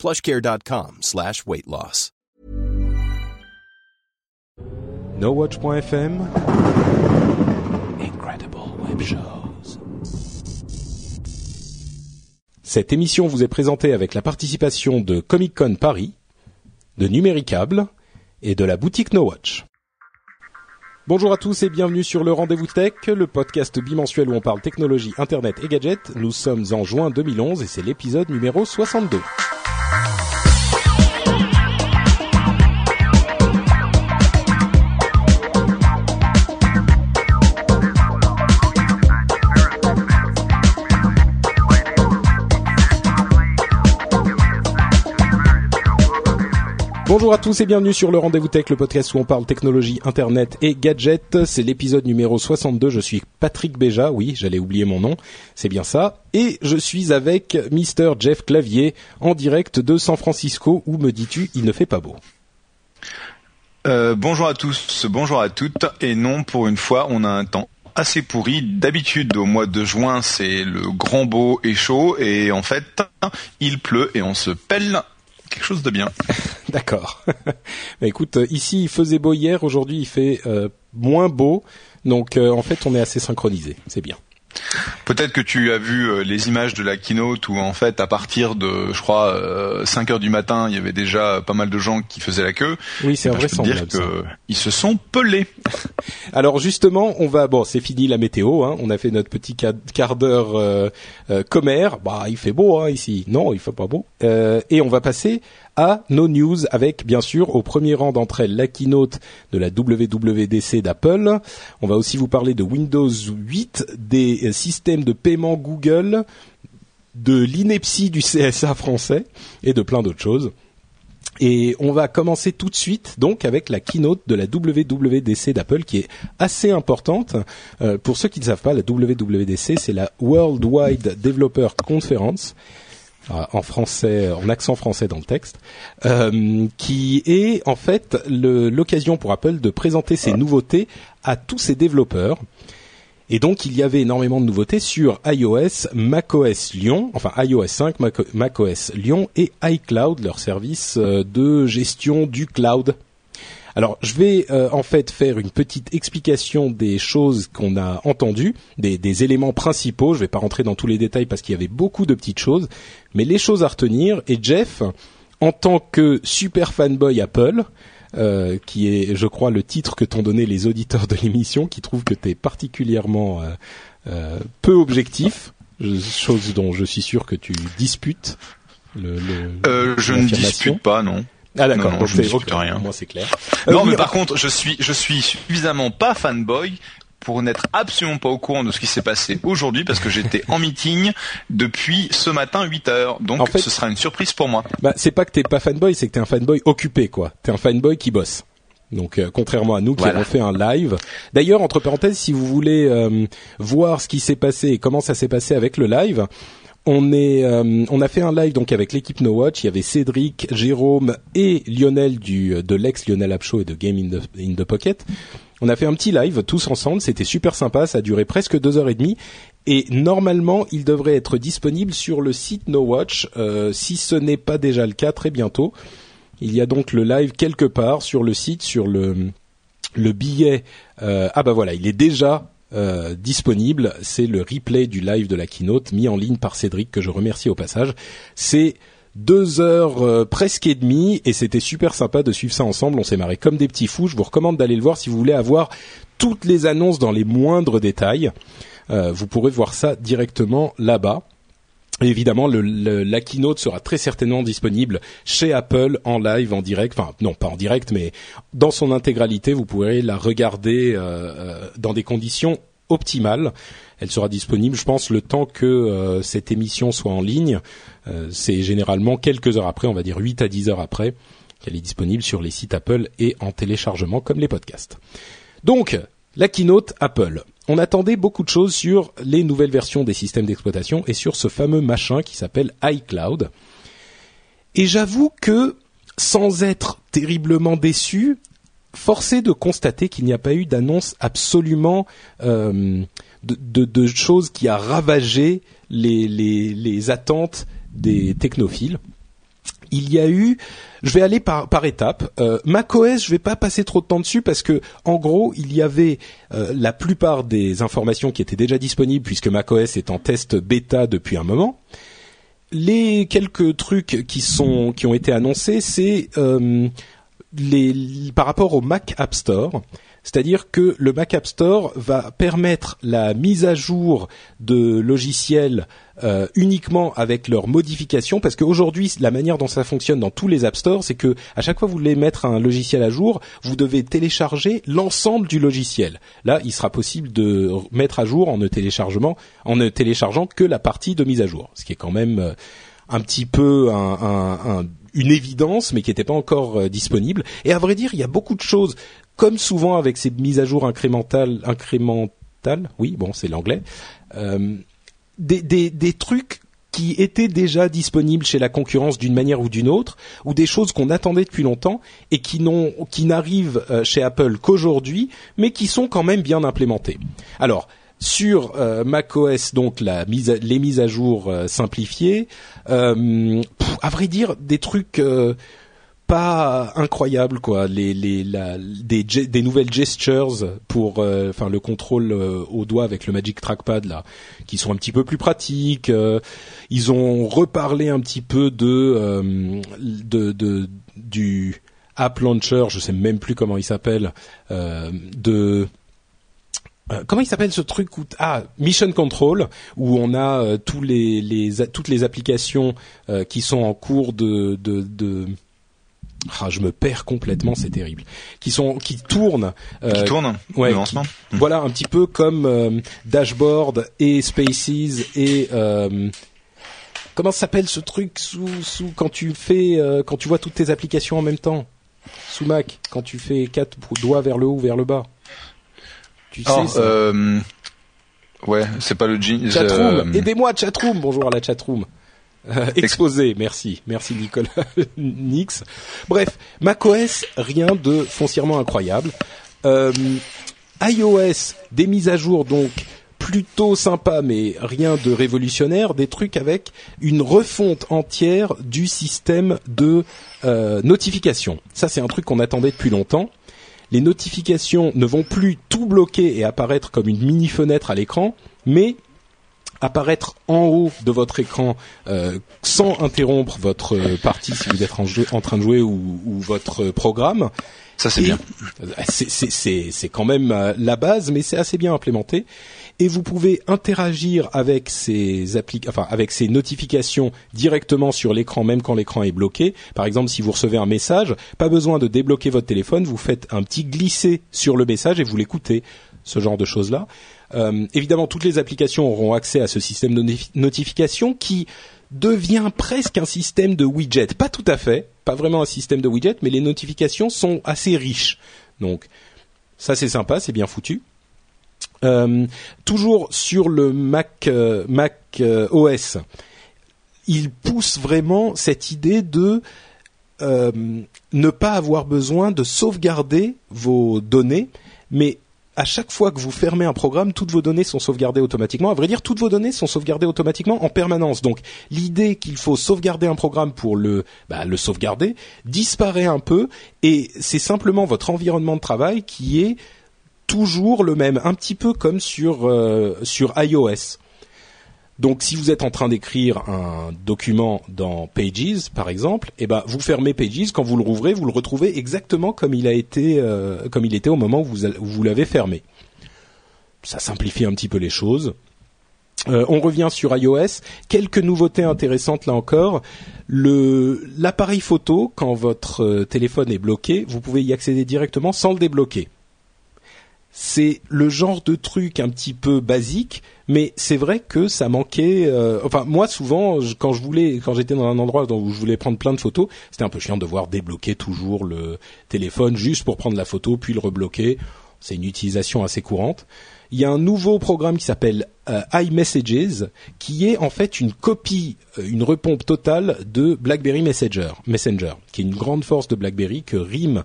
plushcare.com slash weight loss. NoWatch.fm Incredible Web Shows Cette émission vous est présentée avec la participation de Comic Con Paris, de Numéricable et de la boutique NoWatch. Bonjour à tous et bienvenue sur le Rendez-vous Tech, le podcast bimensuel où on parle technologie, internet et gadgets. Nous sommes en juin 2011 et c'est l'épisode numéro 62. Bonjour à tous et bienvenue sur le Rendez-vous Tech, le podcast où on parle technologie, internet et gadgets. C'est l'épisode numéro 62. Je suis Patrick Béja, oui, j'allais oublier mon nom, c'est bien ça. Et je suis avec Mr. Jeff Clavier en direct de San Francisco où me dis-tu, il ne fait pas beau? Euh, bonjour à tous, bonjour à toutes. Et non, pour une fois, on a un temps assez pourri. D'habitude, au mois de juin, c'est le grand beau et chaud. Et en fait, il pleut et on se pèle quelque chose de bien. D'accord. bah, écoute, euh, ici il faisait beau hier, aujourd'hui il fait euh, moins beau, donc euh, en fait on est assez synchronisé, c'est bien. Peut-être que tu as vu les images de la keynote où en fait à partir de je crois euh, 5 heures du matin il y avait déjà pas mal de gens qui faisaient la queue. Oui, c'est ben, invraisemblable. dire que ils se sont pelés. Alors justement, on va bon, c'est fini la météo. Hein, on a fait notre petit quart quart d'heure euh, euh, commère. Bah, il fait beau hein, ici. Non, il fait pas beau. Euh, et on va passer à nos news avec bien sûr au premier rang d'entre elles la keynote de la WWDC d'Apple. On va aussi vous parler de Windows 8, des euh, systèmes de paiement Google, de l'ineptie du CSA français et de plein d'autres choses. Et on va commencer tout de suite donc avec la keynote de la WWDC d'Apple qui est assez importante. Euh, pour ceux qui ne savent pas, la WWDC c'est la Worldwide Developer Conference en français, en accent français dans le texte, euh, qui est en fait l'occasion pour Apple de présenter ses nouveautés à tous ses développeurs. Et donc il y avait énormément de nouveautés sur iOS, macOS Lyon, enfin iOS 5, Mac- macOS Lyon et iCloud, leur service euh, de gestion du cloud. Alors je vais euh, en fait faire une petite explication des choses qu'on a entendues, des, des éléments principaux. Je vais pas rentrer dans tous les détails parce qu'il y avait beaucoup de petites choses, mais les choses à retenir. Et Jeff, en tant que super fanboy Apple, euh, qui est, je crois, le titre que t'ont donné les auditeurs de l'émission, qui trouvent que t'es particulièrement euh, euh, peu objectif, je- chose dont je suis sûr que tu disputes. Le, le- Euh, je ne dispute pas, non. Ah d'accord, donc je ne c'est- rien. Moi c'est clair. Non, Euh, mais par contre, je suis je suis suffisamment pas fanboy pour n'être absolument pas au courant de ce qui s'est passé aujourd'hui parce que j'étais en meeting depuis ce matin 8 heures. Donc En fait- ce sera une surprise pour moi. Bah, c'est pas que t'es pas fanboy, c'est que t'es un fanboy occupé, quoi. T'es un fanboy qui bosse. Donc, euh, contrairement à nous qui Voilà. avons fait un live. D'ailleurs, entre parenthèses, si vous voulez euh, voir ce qui s'est passé et comment ça s'est passé avec le live, euh, on a fait un live donc avec l'équipe No Watch. Il y avait Cédric, Jérôme et Lionel du de l'ex Lionel App Show et de Game in the, Pocket. On a fait un petit live tous ensemble. C'était super sympa. Ça a duré presque deux heures et demie. Et normalement, il devrait être disponible sur le site No Watch. euh, si ce n'est pas déjà le cas, très bientôt. Il y a donc le live quelque part sur le site, sur le le billet. euh, ah bah voilà, il est déjà euh, disponible. C'est le replay du live de la keynote mis en ligne par Cédric que je remercie au passage. C'est deux heures euh, presque et demie et c'était super sympa de suivre ça ensemble. On s'est marré comme des petits fous. Je vous recommande d'aller le voir si vous voulez avoir toutes les annonces dans les moindres détails. Euh, vous pourrez voir ça directement là-bas. Évidemment, la keynote sera très certainement disponible chez Apple en live, en direct. Enfin, non, pas en direct, mais dans son intégralité, vous pourrez la regarder euh, euh, dans des conditions optimales. Elle sera disponible, je pense, le temps que euh, cette émission soit en ligne. C'est généralement quelques heures après, on va dire 8 à 10 heures après. qu'elle est disponible sur les sites Apple et en téléchargement comme les podcasts. Donc, la keynote Apple. On attendait beaucoup de choses sur les nouvelles versions des systèmes d'exploitation et sur ce fameux machin qui s'appelle iCloud. Et j'avoue que, sans être terriblement déçu, forcé de constater qu'il n'y a pas eu d'annonce absolument euh, de, choses qui a ravagé les, les attentes des technophiles il y a eu, je vais aller par, par étapes. Euh, macOS, je vais pas passer trop de temps dessus parce que en gros, il y avait euh, la plupart des informations qui étaient déjà disponibles puisque macOS est en test bêta depuis un moment. Les quelques trucs qui sont qui ont été annoncés, c'est euh, les par rapport au Mac App Store. C'est-à-dire que le Mac App Store va permettre la mise à jour de logiciels euh, uniquement avec leurs modifications, parce qu'aujourd'hui, la manière dont ça fonctionne dans tous les App Store, c'est que à chaque fois que vous voulez mettre un logiciel à jour, vous devez télécharger l'ensemble du logiciel. Là, il sera possible de mettre à jour en ne téléchargement, en ne téléchargeant que la partie de mise à jour, ce qui est quand même euh, un petit peu une évidence, mais qui n'était pas encore euh, disponible. Et à vrai dire, il y a beaucoup de choses comme souvent avec ces mises à jour incrémentales, incrémentales, oui, bon, c'est l'anglais, euh, des, des, des trucs qui étaient déjà disponibles chez la concurrence d'une manière ou d'une autre, ou des choses qu'on attendait depuis longtemps et qui n'ont, qui n'arrivent euh, chez Apple qu'aujourd'hui, mais qui sont quand même bien implémentées. Alors, sur euh, macOS, donc la mise les mises à jour euh, simplifiées, euh, à vrai dire, des trucs pas incroyable quoi. Les les la, des des nouvelles gestures pour euh, enfin le contrôle euh, au doigt avec le Magic Trackpad là qui sont un petit peu plus pratiques euh, ils ont reparlé un petit peu de de, de du app launcher je sais même plus comment il s'appelle de comment il s'appelle ce truc ah Mission Control où on a tous les, les toutes les applications qui sont en cours de de, de ah, je me perds complètement, c'est terrible. Qui sont, qui tournent. Euh, qui tournent. Ouais. Mmh. Voilà, un petit peu comme euh, Dashboard et Spaces et euh, comment s'appelle ce truc sous, sous quand tu fais, euh, quand tu vois toutes tes applications en même temps? Sous Mac, quand tu fais quatre doigts vers le haut, vers le bas. Tu sais. Euh, ouais, c'est pas le jean. Chatroom, aidez-moi, chatroom. Bonjour à la chatroom. Euh, exposé, merci, merci Nicolas Nix. Bref, macOS, rien de foncièrement incroyable. Euh, iOS, des mises à jour donc plutôt sympa, mais rien de révolutionnaire, des trucs avec une refonte entière du système de euh, notification. Ça, c'est un truc qu'on attendait depuis longtemps. Les notifications ne vont plus tout bloquer et apparaître comme une mini fenêtre à l'écran, mais apparaître en haut de votre écran euh, sans interrompre votre partie si vous êtes en, train de jouer ou, votre programme. Ça c'est bien. C'est quand même euh, la base, mais c'est assez bien implémenté. Et vous pouvez interagir avec ces enfin avec ces notifications directement sur l'écran, même quand l'écran est bloqué. Par exemple, si vous recevez un message, pas besoin de débloquer votre téléphone, vous faites un petit glisser sur le message et vous l'écoutez. Ce genre de choses là. Euh, évidemment, toutes les applications auront accès à ce système de notification qui devient presque un système de widget. Pas tout à fait, pas vraiment un système de widget, mais les notifications sont assez riches. Donc, ça c'est sympa, c'est bien foutu. Euh, toujours sur le Mac, euh, Mac OS, il pousse vraiment cette idée de ne pas avoir besoin de sauvegarder vos données, mais à chaque fois que vous fermez un programme, toutes vos données sont sauvegardées automatiquement. À vrai dire, toutes vos données sont sauvegardées automatiquement en permanence. Donc, l'idée qu'il faut sauvegarder un programme pour le, bah, le sauvegarder disparaît un peu, et c'est simplement votre environnement de travail qui est toujours le même, un petit peu comme sur euh, sur iOS. Donc, si vous êtes en train d'écrire un document dans Pages, par exemple, eh ben, vous fermez Pages. Quand vous le rouvrez, vous le retrouvez exactement comme il a été, euh, comme il était au moment où vous, l'avez fermé. Ça simplifie un petit peu les choses. Euh, on revient sur iOS. Quelques nouveautés intéressantes là encore. L'appareil photo, quand votre euh, téléphone est bloqué, vous pouvez y accéder directement sans le débloquer. C'est le genre de truc un petit peu basique, mais c'est vrai que ça manquait. Euh, enfin, moi souvent, quand je voulais, quand j'étais dans un endroit où je voulais prendre plein de photos, c'était un peu chiant de devoir débloquer toujours le téléphone juste pour prendre la photo puis le rebloquer. C'est une utilisation assez courante. Il y a un nouveau programme qui s'appelle euh, iMessages, qui est en fait une copie, euh, une repompe totale de BlackBerry Messenger, qui est une grande force de BlackBerry que RIM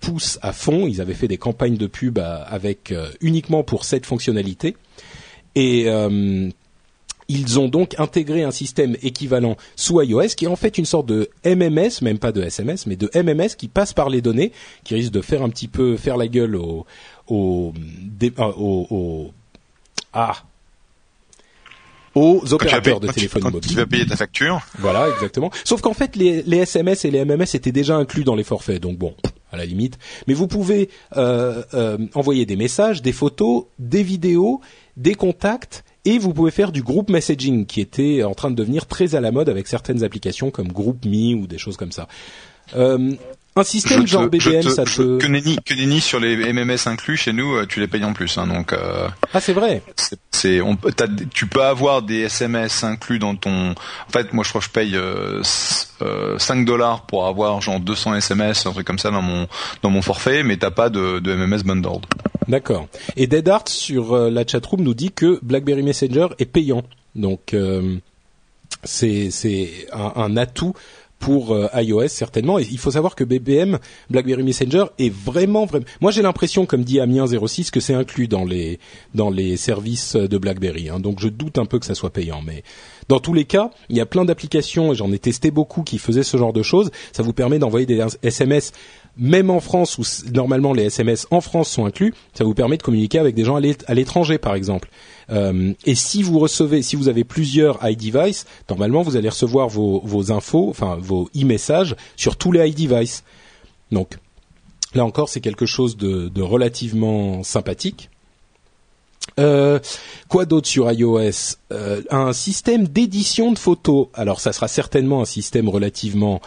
pousse à fond. Ils avaient fait des campagnes de pub avec uniquement pour cette fonctionnalité. Et euh, ils ont donc intégré un système équivalent sous iOS qui est en fait une sorte de MMS, même pas de SMS, mais de MMS qui passe par les données, qui risque de faire un petit peu faire la gueule au au au ah aux opérateurs de téléphonie mobile. Tu vas payer ta facture. Voilà, exactement. Sauf qu'en fait, les, les, SMS et les MMS étaient déjà inclus dans les forfaits, donc bon, à la limite. Mais vous pouvez euh, euh, envoyer des messages, des photos, des vidéos des contacts et vous pouvez faire du group messaging qui était en train de devenir très à la mode avec certaines applications comme GroupMe ou des choses comme ça. Euh, un système genre BBM, ça te... Que nenni, que nenni sur les MMS inclus chez nous, euh, tu les payes en plus. Hein, donc. Euh, ah, c'est vrai. C'est, on, tu peux avoir des SMS inclus dans ton. En fait, moi, je crois que je paye euh, 5 dollars pour avoir genre 200 SMS, un truc comme ça dans mon dans mon forfait, mais t'as pas de, de MMS bundled. D'accord. Et Dead Art sur euh, la chatroom nous dit que BlackBerry Messenger est payant. Donc c'est c'est un, un atout pour euh, iOS certainement. Et il faut savoir que BBM, BlackBerry Messenger, est vraiment vraiment. Moi, j'ai l'impression, comme dit Amien06, que c'est inclus dans les dans les services de BlackBerry. Hein. Donc, je doute un peu que ça soit payant, mais dans tous les cas, il y a plein d'applications et j'en ai testé beaucoup qui faisaient ce genre de choses. Ça vous permet d'envoyer des SMS même en France où normalement les SMS en France sont inclus, ça vous permet de communiquer avec des gens à l'étranger par exemple. Euh, et si vous recevez, si vous avez plusieurs iDevice, normalement vous allez recevoir vos, infos, enfin vos e-messages sur tous les iDevice. Donc là encore, c'est quelque chose de, de relativement sympathique. Euh, quoi d'autre sur iOS? Euh, Un système d'édition de photos. Alors ça sera certainement un système relativement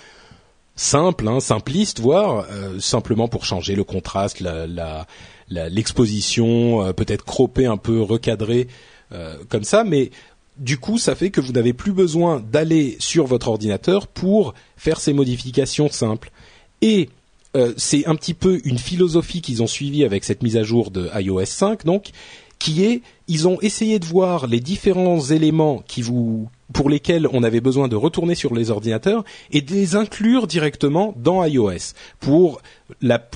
simple, hein, simpliste, voire euh, simplement pour changer le contraste, la, l'exposition, euh, peut-être cropper un peu, recadrer euh, comme ça, mais du coup, ça fait que vous n'avez plus besoin d'aller sur votre ordinateur pour faire ces modifications simples. Et c'est un petit peu une philosophie qu'ils ont suivie avec cette mise à jour de iOS 5, donc, qui est, ils ont essayé de voir les différents éléments qui vous pour lesquels on avait besoin de retourner sur les ordinateurs et de les inclure directement dans iOS pour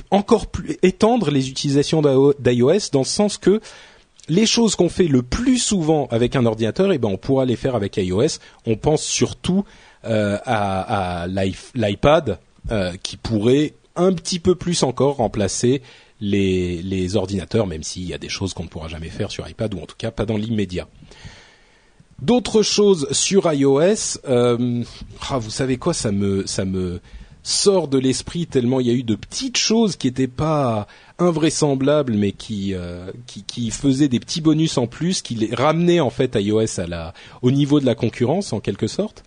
encore plus étendre les utilisations d'iOS dans le sens que les choses qu'on fait le plus souvent avec un ordinateur, eh ben on pourra les faire avec iOS. On pense surtout euh, à, à l'iPad euh, qui pourrait un petit peu plus encore remplacer les, les ordinateurs, même s'il y a des choses qu'on ne pourra jamais faire sur iPad ou en tout cas pas dans l'immédiat. D'autres choses sur iOS, euh, ah, vous savez quoi, ça me ça me sort de l'esprit tellement il y a eu de petites choses qui n'étaient pas invraisemblables mais qui, euh, qui, qui faisaient des petits bonus en plus qui les ramenaient en fait iOS à la au niveau de la concurrence en quelque sorte.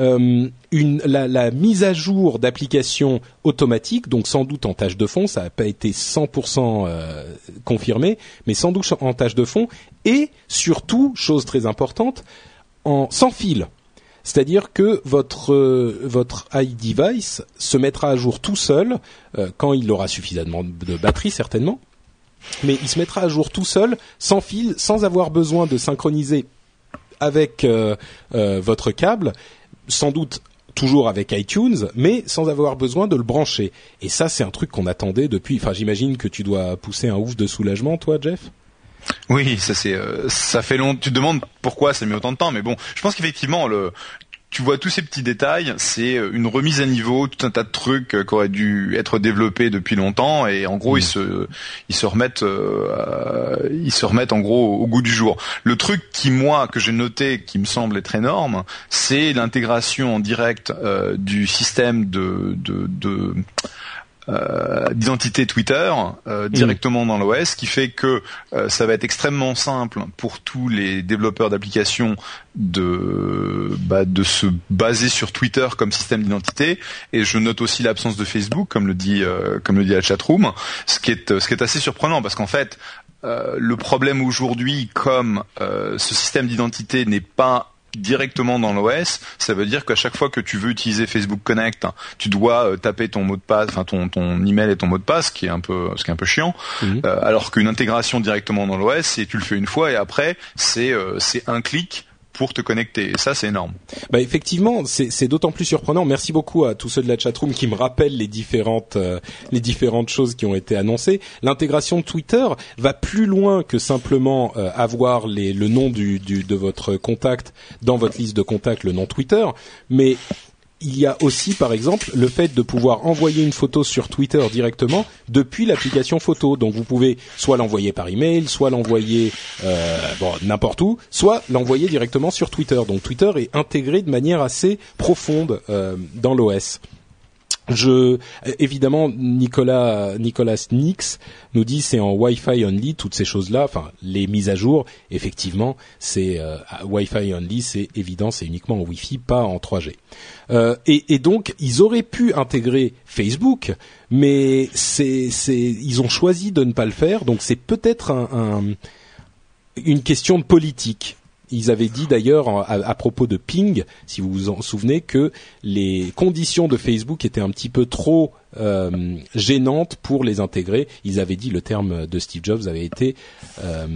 Euh, la, mise à jour d'applications automatiques, donc sans doute en tâche de fond, ça n'a pas été 100% euh, confirmé, mais sans doute en tâche de fond, et surtout, chose très importante, en sans fil. C'est-à-dire que votre euh, votre iDevice se mettra à jour tout seul quand il aura suffisamment de batterie certainement, mais il se mettra à jour tout seul, sans fil, sans avoir besoin de synchroniser avec votre câble sans doute toujours avec iTunes, mais sans avoir besoin de le brancher. Et ça, c'est un truc qu'on attendait depuis. Enfin, j'imagine que tu dois pousser un ouf de soulagement, toi, Jeff? Oui, ça c'est, euh, ça fait long. Tu te demandes pourquoi ça met autant de temps, mais bon, je pense qu'effectivement le tu vois tous ces petits détails, c'est euh, une remise à niveau, tout un tas de trucs euh, qui auraient dû être développés depuis longtemps et en gros ils mmh. se ils se remettent euh, ils se remettent en gros au goût du jour. Le truc qui moi que j'ai noté qui me semble être énorme, c'est l'intégration en direct du système de de, de euh, d'identité Twitter euh, directement dans l'OS, qui fait que euh, ça va être extrêmement simple pour tous les développeurs d'applications de bah, de se baser sur Twitter comme système d'identité. Et je note aussi l'absence de Facebook, comme le dit comme le dit la chatroom, ce qui est ce qui est assez surprenant parce qu'en fait le problème aujourd'hui, comme ce système d'identité n'est pas directement dans l'OS, ça veut dire qu'à chaque fois que tu veux utiliser Facebook Connect, tu dois euh, taper ton mot de passe, enfin ton ton email et ton mot de passe, ce qui est un peu ce qui est un peu chiant. Mhm. Euh, alors qu'une intégration directement dans l'OS, c'est tu le fais une fois et après c'est euh, c'est un clic pour te connecter. Et ça, c'est énorme. Bah effectivement, c'est d'autant plus surprenant. Merci beaucoup à tous ceux de la chatroom qui me rappellent les différentes euh, les différentes choses qui ont été annoncées. L'intégration de Twitter va plus loin que simplement euh, avoir les, le nom du, du, de votre contact dans votre liste de contacts, le nom Twitter, mais il y a aussi, par exemple, le fait de pouvoir envoyer une photo sur Twitter directement depuis l'application photo. Donc vous pouvez soit l'envoyer par email, soit l'envoyer euh, bon, n'importe où, soit l'envoyer directement sur Twitter. Donc Twitter est intégré de manière assez profonde euh, dans l'OS. Je, évidemment, Nicolas, Nicolas Nix nous dit c'est en Wi-Fi only toutes ces choses-là. Enfin, les mises à jour, effectivement, c'est euh, Wi-Fi only, c'est évident, c'est uniquement en Wi-Fi, pas en 3G. Euh, et, donc, ils auraient pu intégrer Facebook, mais ils ont choisi de ne pas le faire. Donc, c'est peut-être un, un, une question de politique ils avaient dit d'ailleurs à, propos de Ping, si vous vous en souvenez, que les conditions de Facebook étaient un petit peu trop euh, gênantes pour les intégrer. Ils avaient dit le terme de Steve Jobs avait été euh,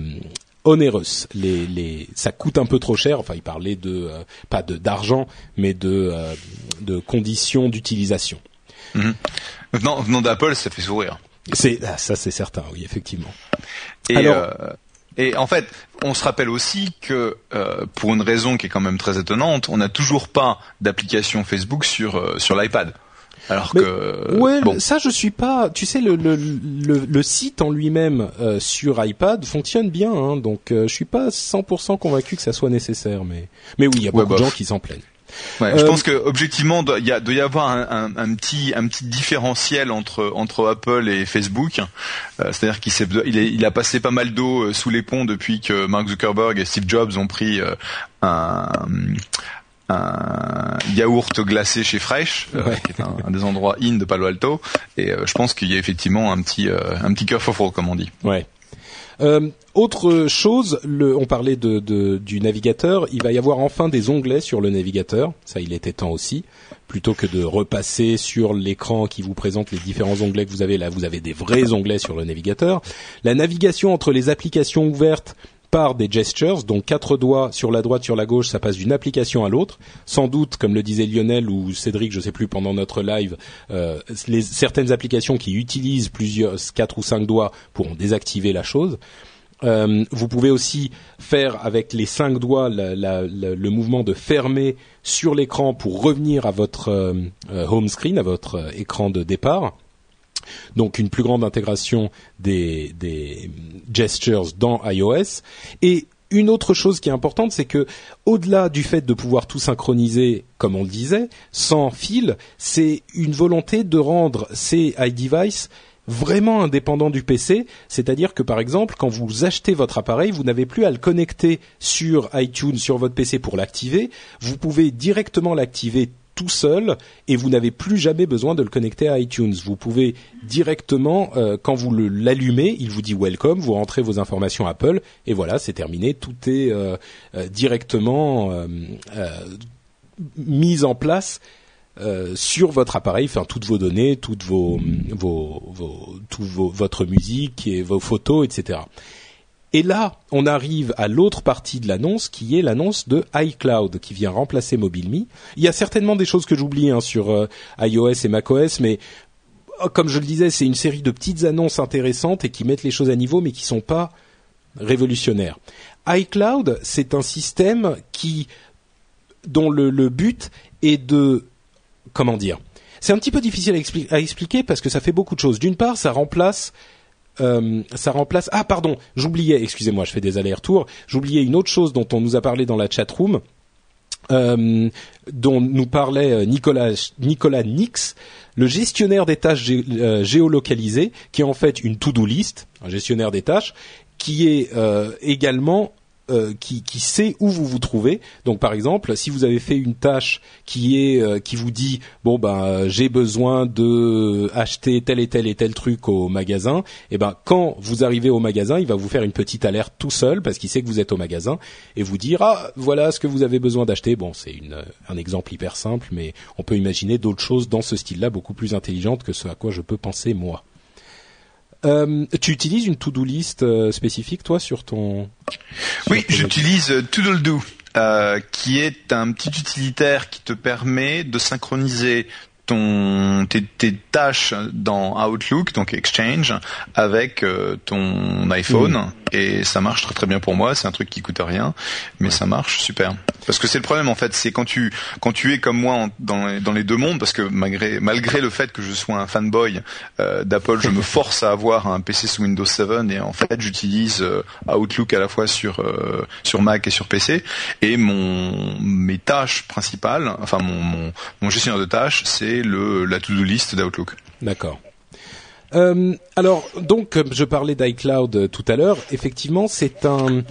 onéreuse. Les, les, ça coûte un peu trop cher. Enfin, il parlait de euh, pas de d'argent, mais de euh, de conditions d'utilisation. Mm Venant, d'Apple, ça fait sourire. C'est ah, ça, c'est certain, oui, effectivement. Et Alors, et en fait, on se rappelle aussi que euh, pour une raison qui est quand même très étonnante, on n'a toujours pas d'application Facebook sur euh, sur l'iPad. Alors que ouais, ça je suis pas. Tu sais, le le, le, site en lui-même euh, sur iPad fonctionne bien, hein, donc je suis pas 100% convaincu que ça soit nécessaire, mais mais oui, il y a beaucoup de bah, gens qui s'en plaignent. Ouais, je pense que objectivement, il y doit y avoir un, un, petit un petit différentiel entre entre Apple et Facebook. Euh, C'est-à-dire qu'il il, il, a passé pas mal d'eau euh, sous les ponts depuis que Mark Zuckerberg et Steve Jobs ont pris euh, un un yaourt glacé chez Fresh, euh, qui est un, des endroits in de Palo Alto, et je pense qu'il y a effectivement un petit un petit cœur faux comme on dit. Ouais. Euh, autre chose, le, on parlait de, de, du navigateur. Il va y avoir enfin des onglets sur le navigateur. Ça, il était temps aussi. Plutôt que de repasser sur l'écran qui vous présente les différents onglets que vous avez, là, vous avez des vrais onglets sur le navigateur. La navigation entre les applications ouvertes par des gestures, donc quatre doigts sur la droite, sur la gauche, ça passe d'une application à l'autre. Sans doute, comme le disait Lionel ou Cédric, je sais plus pendant notre live, euh, certaines applications qui utilisent plusieurs quatre ou cinq doigts pourront désactiver la chose. Euh, vous pouvez aussi faire avec les cinq doigts le mouvement de fermer sur l'écran pour revenir à votre euh, home screen, à votre écran de départ donc une plus grande intégration des, gestures dans iOS. Et une autre chose qui est importante, c'est que au-delà du fait de pouvoir tout synchroniser, comme on le disait, sans fil, c'est une volonté de rendre ces iDevice vraiment indépendants du PC, c'est-à-dire que par exemple, quand vous achetez votre appareil, vous n'avez plus à le connecter sur iTunes sur votre PC pour l'activer, vous pouvez directement l'activer tout seul et vous n'avez plus jamais besoin de le connecter à iTunes. Vous pouvez directement, euh, quand vous l'allumez, il vous dit welcome, vous rentrez vos informations Apple et voilà, c'est terminé. Tout est euh, euh, directement mis en place sur votre appareil, enfin toutes vos données, toutes vos, vos, vos, tout vos, votre musique et vos photos, etc. Et là, on arrive à l'autre partie de l'annonce, qui est l'annonce de iCloud, qui vient remplacer MobileMe. Il y a certainement des choses que j'oublie hein, sur euh, iOS et macOS, mais oh, comme je le disais, c'est une série de petites annonces intéressantes et qui mettent les choses à niveau, mais qui sont pas révolutionnaires. iCloud, c'est un système qui dont le, but est de comment dire. C'est un petit peu difficile à expliquer parce que ça fait beaucoup de choses. D'une part, ça remplace euh, ça remplace. Ah pardon, j'oubliais. Excusez-moi, je fais des allers-retours. J'oubliais une autre chose dont on nous a parlé dans la chat room. euh, dont nous parlait Nicolas Nicolas Nix, le gestionnaire des tâches géolocalisées, qui est en fait une to-do list, un gestionnaire des tâches, qui est également euh, qui, qui, sait où vous vous trouvez. Donc par exemple, si vous avez fait une tâche qui est euh, qui vous dit bon ben j'ai besoin de acheter tel et tel et tel truc au magasin, et eh ben quand vous arrivez au magasin, il va vous faire une petite alerte tout seul parce qu'il sait que vous êtes au magasin et vous dire ah voilà ce que vous avez besoin d'acheter. Bon c'est un exemple hyper simple, mais on peut imaginer d'autres choses dans ce style-là beaucoup plus intelligentes que ce à quoi je peux penser moi. Euh, tu utilises une to-do list euh, spécifique, toi, sur ton... oui, j'utilise euh, Toodle-Do, euh, qui est un petit utilitaire qui te permet de synchroniser ton tes, tes, tâches dans Outlook, donc Exchange, avec ton iPhone. Mm et ça marche très très bien pour moi. C'est un truc qui coûte rien, mais ça marche super. Parce que c'est le problème en fait, c'est quand tu quand tu es comme moi dans les, dans les deux mondes, parce que malgré malgré le fait que je sois un fanboy euh, d'Apple, je me force à avoir un PC sous Windows 7 et en fait j'utilise euh, Outlook à la fois sur euh, sur Mac et sur PC et mon mes tâches principales, enfin mon mon, mon gestionnaire de tâches, c'est la to-do list d'Outlook. D'accord. Euh, alors, donc, je parlais d'iCloud euh, tout à l'heure, effectivement, c'est un,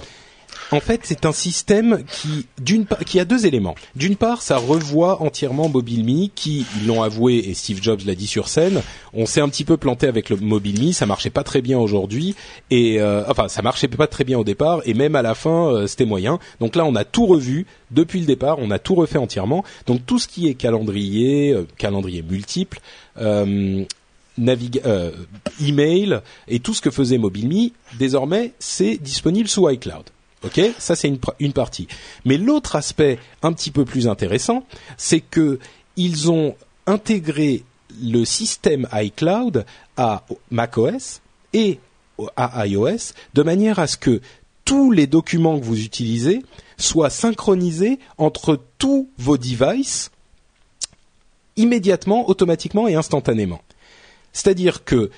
en fait, c'est un système qui, a deux éléments. D'une part, ça revoit entièrement MobileMe, qui, ils l'ont avoué, et Steve Jobs l'a dit sur scène, on s'est un petit peu planté avec le MobileMe, ça marchait pas très bien aujourd'hui, et euh, enfin, ça marchait pas très bien au départ, et même à la fin, c'était moyen. Donc là, on a tout revu depuis le départ, on a tout refait entièrement. Donc tout ce qui est calendrier, calendrier multiple, euh, euh, email et tout ce que faisait MobileMe, désormais c'est disponible sous iCloud. Ok, ça c'est une, une partie. Mais l'autre aspect un petit peu plus intéressant, c'est que ils ont intégré le système iCloud à macOS et à iOS de manière à ce que tous les documents que vous utilisez soient synchronisés entre tous vos devices immédiatement, automatiquement et instantanément. C'est-à-dire que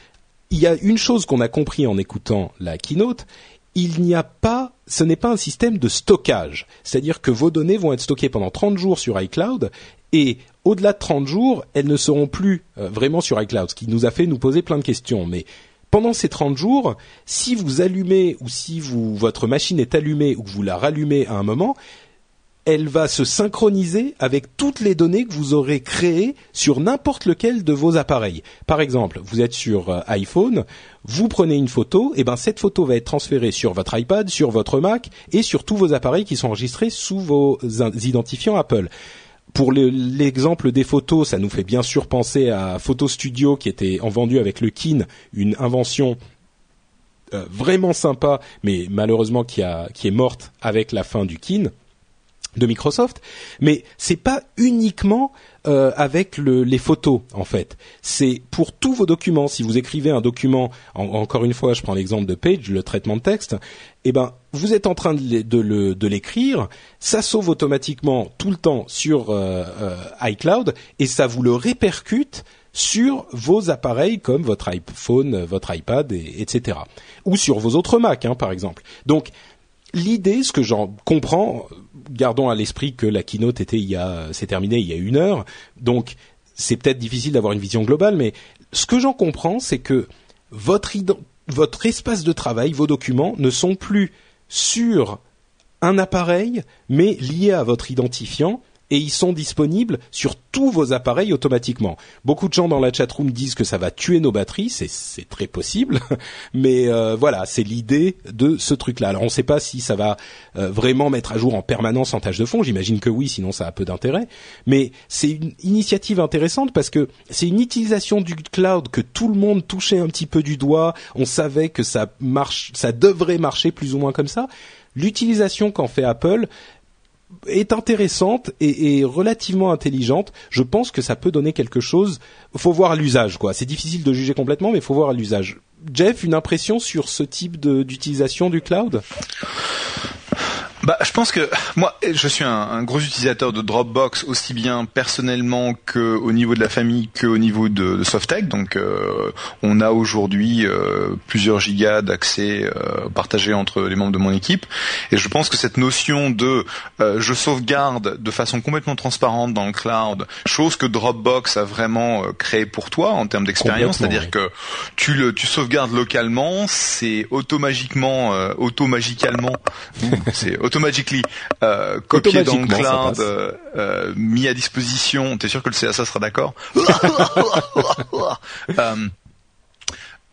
il y a une chose qu'on a compris en écoutant la keynote, il n'y a pas, ce n'est pas un système de stockage. C'est-à-dire que vos données vont être stockées pendant 30 jours sur iCloud et au-delà de 30 jours, elles ne seront plus euh, vraiment sur iCloud, ce qui nous a fait nous poser plein de questions. Mais pendant ces 30 jours, si vous allumez ou si votre machine est allumée ou que vous la rallumez à un moment, elle va se synchroniser avec toutes les données que vous aurez créées sur n'importe lequel de vos appareils. Par exemple, vous êtes sur euh, iPhone, vous prenez une photo, et ben cette photo va être transférée sur votre iPad, sur votre Mac et sur tous vos appareils qui sont enregistrés sous vos identifiants Apple. Pour l'exemple des photos, ça nous fait bien sûr penser à Photo Studio qui était en vendu avec le Kin, une invention euh, vraiment sympa, mais malheureusement qui est morte avec la fin du Kin de Microsoft, mais c'est pas uniquement euh, avec le, les photos en fait. C'est pour tous vos documents. Si vous écrivez un document, encore une fois, je prends l'exemple de Page, le traitement de texte. Eh ben, vous êtes en train de, l'écrire, ça sauve automatiquement tout le temps sur euh, euh, iCloud et ça vous le répercute sur vos appareils comme votre iPhone, votre iPad, et, etc. Ou sur vos autres Mac, hein, par exemple. Donc l'idée, ce que j'en comprends, gardons à l'esprit que la keynote était il y a, c'est il y a une heure, donc c'est peut-être difficile d'avoir une vision globale, mais ce que j'en comprends, c'est que votre espace de travail, vos documents, ne sont plus sur un appareil, mais liés à votre identifiant et ils sont disponibles sur tous vos appareils automatiquement. Beaucoup de gens dans la chatroom disent que ça va tuer nos batteries, c'est très possible, mais euh, voilà, c'est l'idée de ce truc-là. Alors on ne sait pas si ça va euh, vraiment mettre à jour en permanence en tâche de fond, j'imagine que oui, sinon ça a peu d'intérêt, mais c'est une initiative intéressante parce que c'est une utilisation du cloud que tout le monde touchait un petit peu du doigt, on savait que ça marche, ça devrait marcher plus ou moins comme ça. L'utilisation qu'en fait Apple, est intéressante et, relativement intelligente. Je pense que ça peut donner quelque chose. Faut voir l'usage, quoi. C'est difficile de juger complètement, mais faut voir l'usage. Jeff, une impression sur ce type d'utilisation du cloud? Bah, je pense que moi, je suis un, un, gros utilisateur de Dropbox aussi bien personnellement que au niveau de la famille que au niveau de, de Softtech. Donc, euh, on a aujourd'hui euh, plusieurs gigas d'accès euh, partagés entre les membres de mon équipe. Et je pense que cette notion de euh, je sauvegarde de façon complètement transparente dans le cloud, chose que Dropbox a vraiment euh, créé pour toi en termes d'expérience, c'est-à-dire que tu le tu sauvegardes localement, c'est automagiquement, automagiquement, c'est automagically euh, copié dans le cloud, euh, euh, mis à disposition. T'es sûr que le CSA sera d'accord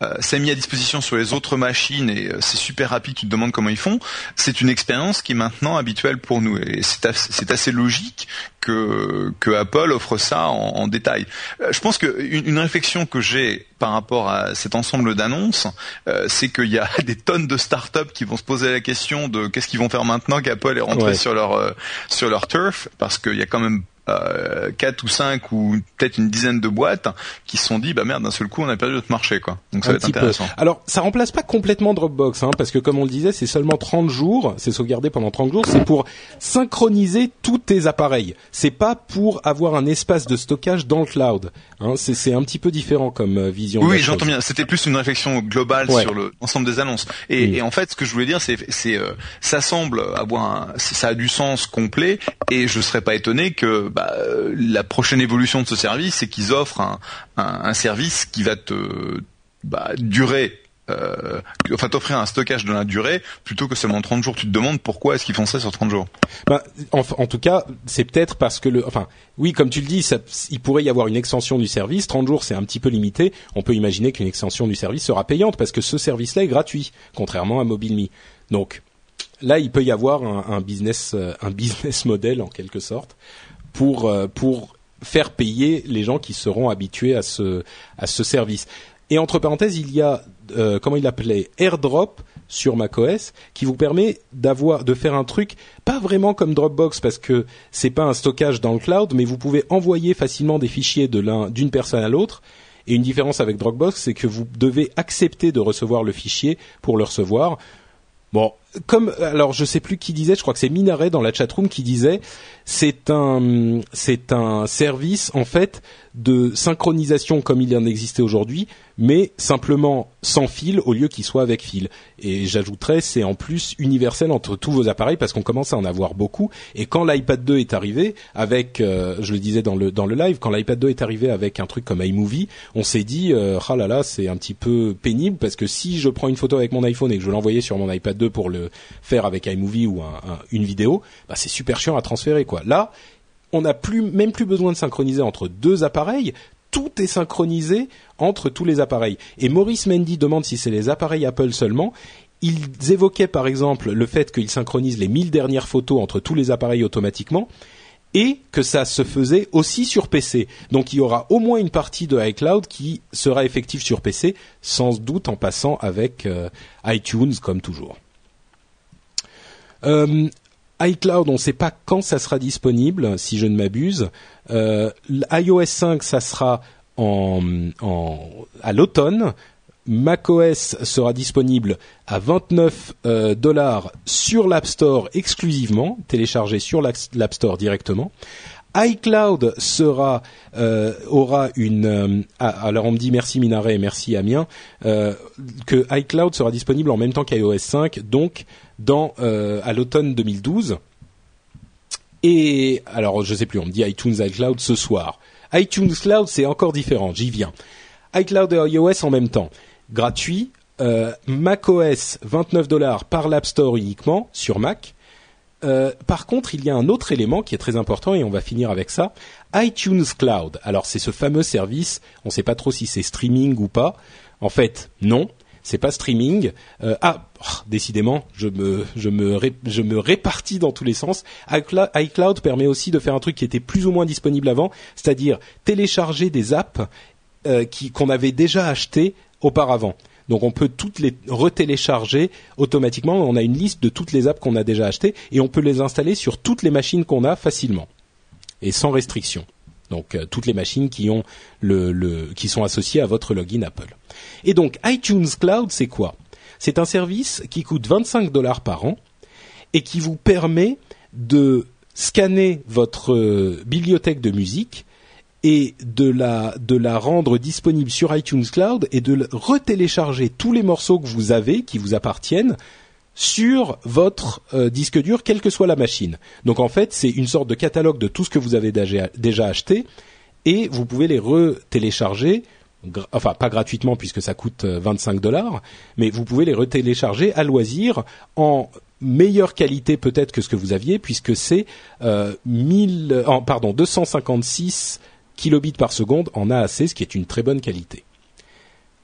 euh, euh, c'est mis à disposition sur les autres machines et euh, c'est super rapide, tu te demandes comment ils font. C'est une expérience qui est maintenant habituelle pour nous et c'est assez, assez, logique que, que Apple offre ça en, en détail. Euh, je pense qu'une une réflexion que j'ai par rapport à cet ensemble d'annonces, euh, c'est qu'il y a des tonnes de startups qui vont se poser la question de qu'est-ce qu'ils vont faire maintenant qu'Apple est rentré sur leur sur leur turf parce qu'il y a quand même euh, quatre ou cinq ou peut-être une dizaine de boîtes qui se sont dit bah merde d'un seul coup on a perdu notre marché quoi. Donc ça va être intéressant. Alors ça remplace pas complètement Dropbox hein, parce que comme on le disait c'est seulement 30 jours, c'est sauvegardé pendant 30 jours, c'est pour synchroniser tous tes appareils. C'est pas pour avoir un espace de stockage dans le cloud. Hein, c'est un petit peu différent comme euh, vision. Oui, j'entends bien. C'était plus une réflexion globale sur l'ensemble des annonces. Et, et, en fait, ce que je voulais dire, c'est, c'est, euh, ça semble avoir, un, ça a du sens complet, et je serais pas étonné que bah, la prochaine évolution de ce service, c'est qu'ils offrent un, un, service qui va te bah, durer euh, enfin t'offrir un stockage de la durée plutôt que seulement 30 jours. Tu te demandes pourquoi est-ce qu'ils font ça sur 30 jours bah, en, tout cas, c'est peut-être parce que le, enfin, oui, comme tu le dis, il pourrait y avoir une extension du service. 30 jours, c'est un petit peu limité. On peut imaginer qu'une extension du service sera payante parce que ce service-là est gratuit, contrairement à MobileMe. Donc là, il peut y avoir un, un business, euh, un business model en quelque sorte pour euh, pour faire payer les gens qui seront habitués à ce à ce service. Et entre parenthèses, il y a euh, comment il l'appelait AirDrop sur macOS qui vous permet d'avoir de faire un truc pas vraiment comme Dropbox parce que c'est pas un stockage dans le cloud, mais vous pouvez envoyer facilement des fichiers de l'un d'une personne à l'autre. Et une différence avec Dropbox, c'est que vous devez accepter de recevoir le fichier pour le recevoir. Bon, comme alors je sais plus qui disait, je crois que c'est Minaret dans la chatroom qui disait c'est un c'est un service en fait de synchronisation comme il en existait aujourd'hui, mais simplement sans fil au lieu qu'il soit avec fil. Et j'ajouterais, c'est en plus universel entre tous vos appareils parce qu'on commence à en avoir beaucoup. Et quand l'iPad 2 est arrivé avec, euh, je le disais dans le dans le live, quand l'iPad 2 est arrivé avec un truc comme iMovie, on s'est dit, euh, ah là là, c'est un petit peu pénible parce que si je prends une photo avec mon iPhone et que je l'envoyer sur mon iPad 2 pour le faire avec iMovie ou un, une vidéo, bah c'est super chiant à transférer quoi. Là, on n'a plus même plus besoin de synchroniser entre deux appareils. Tout est synchronisé entre tous les appareils. Et Maurice Mendy demande si c'est les appareils Apple seulement. Ils évoquaient par exemple le fait qu'ils synchronisent les 1000 dernières photos entre tous les appareils automatiquement et que ça se faisait aussi sur PC. Donc il y aura au moins une partie de iCloud qui sera effective sur PC, sans doute en passant avec euh, iTunes comme toujours. Euh, iCloud, on ne sait pas quand ça sera disponible, si je ne m'abuse. Euh, iOS 5, ça sera en, à l'automne. macOS sera disponible à 29 euh, dollars sur l'App Store exclusivement, téléchargé sur l'App Store directement iCloud sera aura une ah, alors on me dit merci Minaret et merci Amiens que iCloud sera disponible en même temps qu'iOS 5 donc dans à l'automne 2012 et alors je sais plus on me dit iTunes iCloud ce soir iTunes Cloud c'est encore différent j'y viens iCloud et iOS en même temps gratuit macOS 29 dollars par l'App Store uniquement sur Mac euh, par contre, il y a un autre élément qui est très important et on va finir avec ça. iTunes Cloud. Alors c'est ce fameux service. On ne sait pas trop si c'est streaming ou pas. En fait, non. C'est pas streaming. Euh, ah, oh, décidément, je me, je me, je me répartis dans tous les sens. iCloud permet aussi de faire un truc qui était plus ou moins disponible avant, c'est-à-dire télécharger des apps euh, qu'on avait déjà achetées auparavant. Donc on peut toutes les retélécharger automatiquement. On a une liste de toutes les apps qu'on a déjà achetées et on peut les installer sur toutes les machines qu'on a facilement et sans restriction. Donc euh, toutes les machines qui sont associées à votre login Apple. Et donc iTunes Cloud, c'est quoi? C'est un service qui coûte 25 dollars par an et qui vous permet de scanner votre euh, bibliothèque de musique et de la rendre disponible sur iTunes Cloud et de retélécharger tous les morceaux que vous avez qui vous appartiennent sur votre euh, disque dur, quelle que soit la machine. Donc en fait, c'est une sorte de catalogue de tout ce que vous avez déjà acheté et vous pouvez les retélécharger enfin pas gratuitement puisque ça coûte 25 euh, dollars, mais vous pouvez les retélécharger à loisir en meilleure qualité peut-être que ce que vous aviez puisque c'est euh, 1000 pardon 256 kilobits par seconde en AAC, ce qui est une très bonne qualité.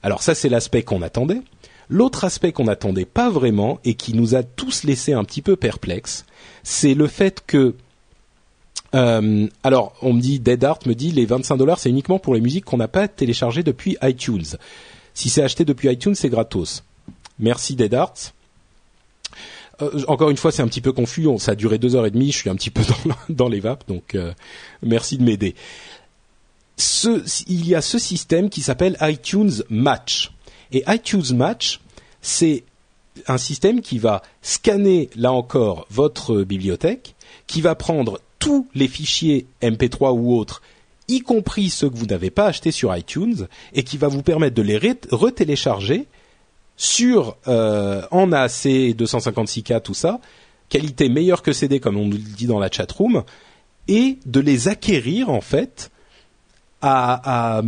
Alors ça c'est l'aspect qu'on attendait. L'autre aspect qu'on n'attendait pas vraiment et qui nous a tous laissé un petit peu perplexes, c'est le fait que euh, alors, on me dit, Dead Art me dit, les 25 dollars, c'est uniquement pour les musiques qu'on n'a pas téléchargées depuis iTunes. Si c'est acheté depuis iTunes, c'est gratos. Merci Dead Art. Euh, encore une fois, c'est un petit peu confus. ça a duré deux heures et demie. Je suis un petit peu dans, les vapes, donc euh, merci de m'aider. il y a ce système qui s'appelle iTunes Match. Et iTunes Match, c'est un système qui va scanner, là encore, votre bibliothèque, qui va prendre tous les fichiers MP3 ou autres, y compris ceux que vous n'avez pas achetés sur iTunes, et qui va vous permettre de les retélécharger sur euh, en AAC 256K tout ça, qualité meilleure que CD comme on nous le dit dans la chatroom, et de les acquérir en fait à,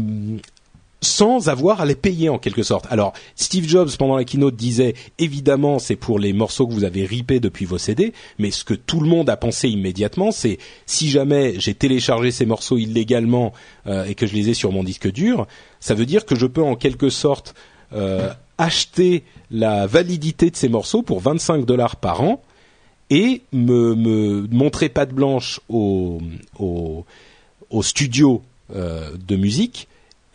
sans avoir à les payer en quelque sorte. Alors, Steve Jobs pendant la keynote disait évidemment c'est pour les morceaux que vous avez ripés depuis vos CD, mais ce que tout le monde a pensé immédiatement, c'est si jamais j'ai téléchargé ces morceaux illégalement euh, et que je les ai sur mon disque dur, ça veut dire que je peux en quelque sorte euh, acheter la validité de ces morceaux pour 25 dollars par an et me, montrer patte blanche au, au, au studio euh, de musique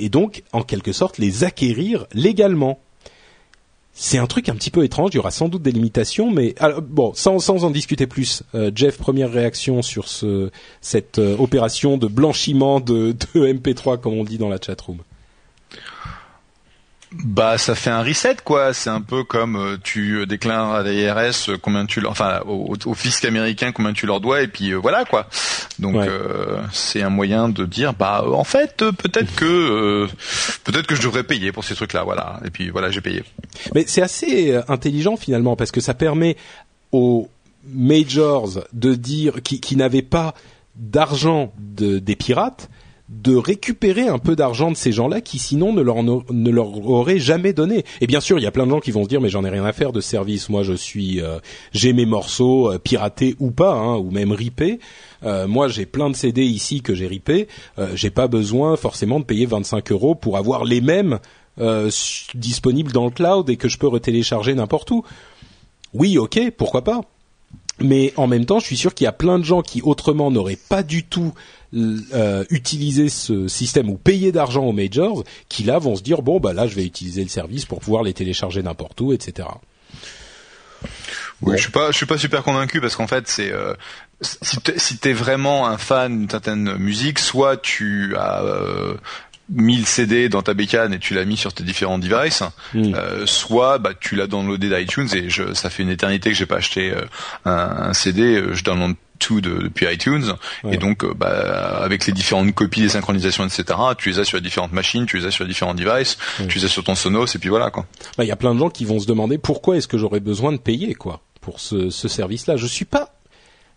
et donc en quelque sorte les acquérir légalement. C'est un truc un petit peu étrange. Il y aura sans doute des limitations, mais bon, sans, en discuter plus. Euh, Jeff, première réaction sur ce, cette euh, opération de blanchiment de, de MP3, comme on dit dans la chatroom. Bah, ça fait un reset, quoi. C'est un peu comme euh, tu euh, déclares à l'IRS euh, combien tu, enfin, au, au, fisc américain combien tu leur dois, et puis voilà, quoi. Donc, c'est un moyen de dire, bah, en fait, peut-être que, peut-être que je devrais payer pour ces trucs-là, voilà. Et puis voilà, j'ai payé. Mais c'est assez intelligent finalement parce que ça permet aux majors de dire qui, qui n'avaient pas d'argent de, des pirates de récupérer un peu d'argent de ces gens-là qui sinon ne leur, auraient jamais donné. Et bien sûr, il y a plein de gens qui vont se dire mais j'en ai rien à faire de service. Moi, je suis euh, j'ai mes morceaux euh, piratés ou pas, hein, ou même ripés. Euh, moi, j'ai plein de CD ici que j'ai ripés. j'ai pas besoin forcément de payer 25 euros pour avoir les mêmes disponibles dans le cloud et que je peux retélécharger n'importe où. Oui, ok, pourquoi pas. Mais en même temps, je suis sûr qu'il y a plein de gens qui autrement n'auraient pas du tout euh, utiliser ce système ou payer d'argent aux majors qui là vont se dire bon bah là je vais utiliser le service pour pouvoir les télécharger n'importe où etc. Oui, je suis pas, je suis pas super convaincu parce qu'en fait, c'est euh, si t'es vraiment un fan d'une certaine musique, soit tu as euh, 1000 CD dans ta bécane et tu l'as mis sur tes différents devices, euh, soit bah tu l'as downloadé d'iTunes et je, ça fait une éternité que j'ai pas acheté euh, un, un, CD, euh, je download tout de, depuis iTunes et donc bah, avec les différentes copies, les synchronisations, etc. Tu les as sur les différentes machines, tu les as sur les différents devices, tu les as sur ton Sonos et puis voilà quoi. Bah, il y a plein de gens qui vont se demander pourquoi est-ce que j'aurais besoin de payer quoi pour ce, ce service-là. Je suis pas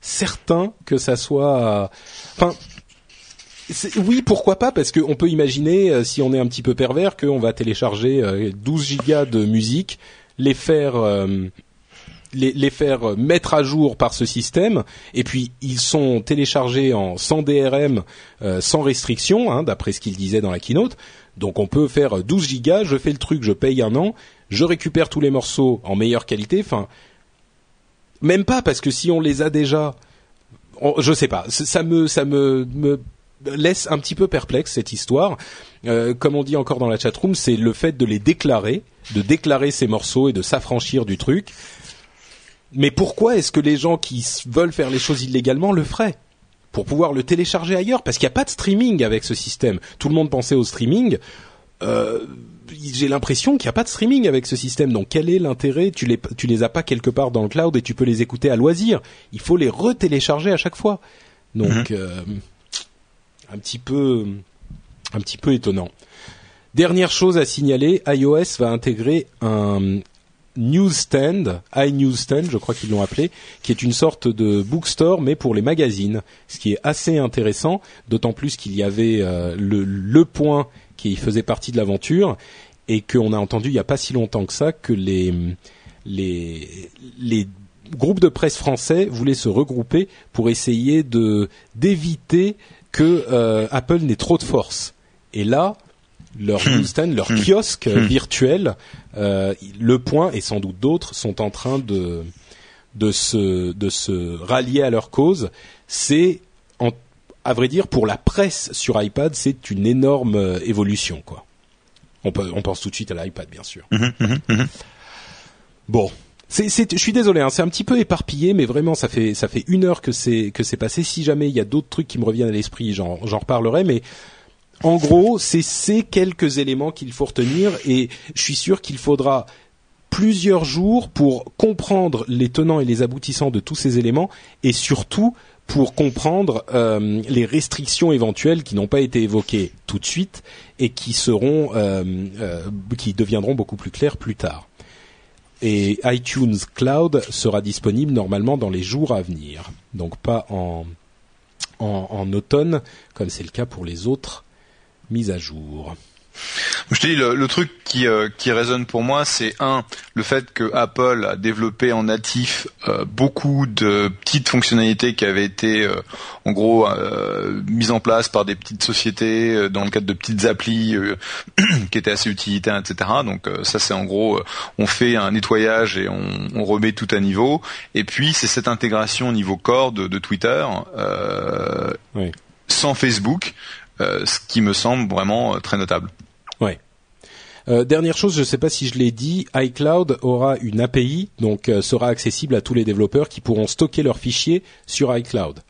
certain que ça soit. Enfin, oui, pourquoi pas Parce qu'on peut imaginer, euh, si on est un petit peu pervers, qu'on va télécharger 12 euh, gigas de musique, les faire euh, les, faire mettre à jour par ce système, et puis ils sont téléchargés en sans DRM, sans restriction, hein, d'après ce qu'il disait dans la keynote. Donc on peut faire 12 gigas, je fais le truc, je paye un an, je récupère tous les morceaux en meilleure qualité. Enfin, même pas parce que si on les a déjà, je sais pas, ça me ça me, me laisse un petit peu perplexe cette histoire. Euh, comme on dit encore dans la chatroom, c'est le fait de les déclarer, de déclarer ces morceaux et de s'affranchir du truc. Mais pourquoi est-ce que les gens qui veulent faire les choses illégalement le feraient? Pour pouvoir le télécharger ailleurs? Parce qu'il n'y a pas de streaming avec ce système. Tout le monde pensait au streaming. Euh, j'ai l'impression qu'il n'y a pas de streaming avec ce système. Donc quel est l'intérêt? Tu les tu les as pas quelque part dans le cloud et tu peux les écouter à loisir. Il faut les retélécharger à chaque fois. Donc mhm. euh, un petit peu étonnant. Dernière chose à signaler, iOS va intégrer un newsstand, iNewsstand, je crois qu'ils l'ont appelé, qui est une sorte de bookstore mais pour les magazines, ce qui est assez intéressant, d'autant plus qu'il y avait euh, le, le point qui faisait partie de l'aventure et qu'on a entendu il n'y a pas si longtemps que ça que les les les groupes de presse français voulaient se regrouper pour essayer d'éviter que euh, Apple n'ait trop de force. Et là, leur hmm. newsstand, leur hmm. kiosque hmm. virtuel, euh, Le Point et sans doute d'autres sont en train de de se de se rallier à leur cause. C'est à vrai dire, pour la presse sur iPad, c'est une énorme euh, évolution, quoi. On, peut, on pense tout de suite à l'iPad, bien sûr. Mhm, mhm, mhm. Bon, je suis désolé, hein, c'est un petit peu éparpillé, mais vraiment, ça fait une heure que c'est passé. Si jamais il y a d'autres trucs qui me reviennent à l'esprit, j'en, j'en reparlerai. Mais en gros, c'est ces quelques éléments qu'il faut retenir, et je suis sûr qu'il faudra plusieurs jours pour comprendre les tenants et les aboutissants de tous ces éléments, et surtout pour comprendre euh, les restrictions éventuelles qui n'ont pas été évoquées tout de suite et qui seront, euh, euh, qui deviendront beaucoup plus claires plus tard. Et iTunes Cloud sera disponible normalement dans les jours à venir, donc pas en, automne comme c'est le cas pour les autres mises à jour. Je te dis le, truc qui euh, qui résonne pour moi, c'est un le fait que Apple a développé en natif euh, beaucoup de petites fonctionnalités qui avaient été euh, en gros mises en place par des petites sociétés dans le cadre de petites applis qui étaient assez utilitaires, etc. Donc ça c'est en gros on fait un nettoyage et on, on remet tout à niveau. Et puis c'est cette intégration au niveau core de, de Twitter sans Facebook. ce qui me semble vraiment très notable. Euh, dernière chose, je ne sais pas si je l'ai dit, iCloud aura une API, donc euh, sera accessible à tous les développeurs qui pourront stocker leurs fichiers sur iCloud.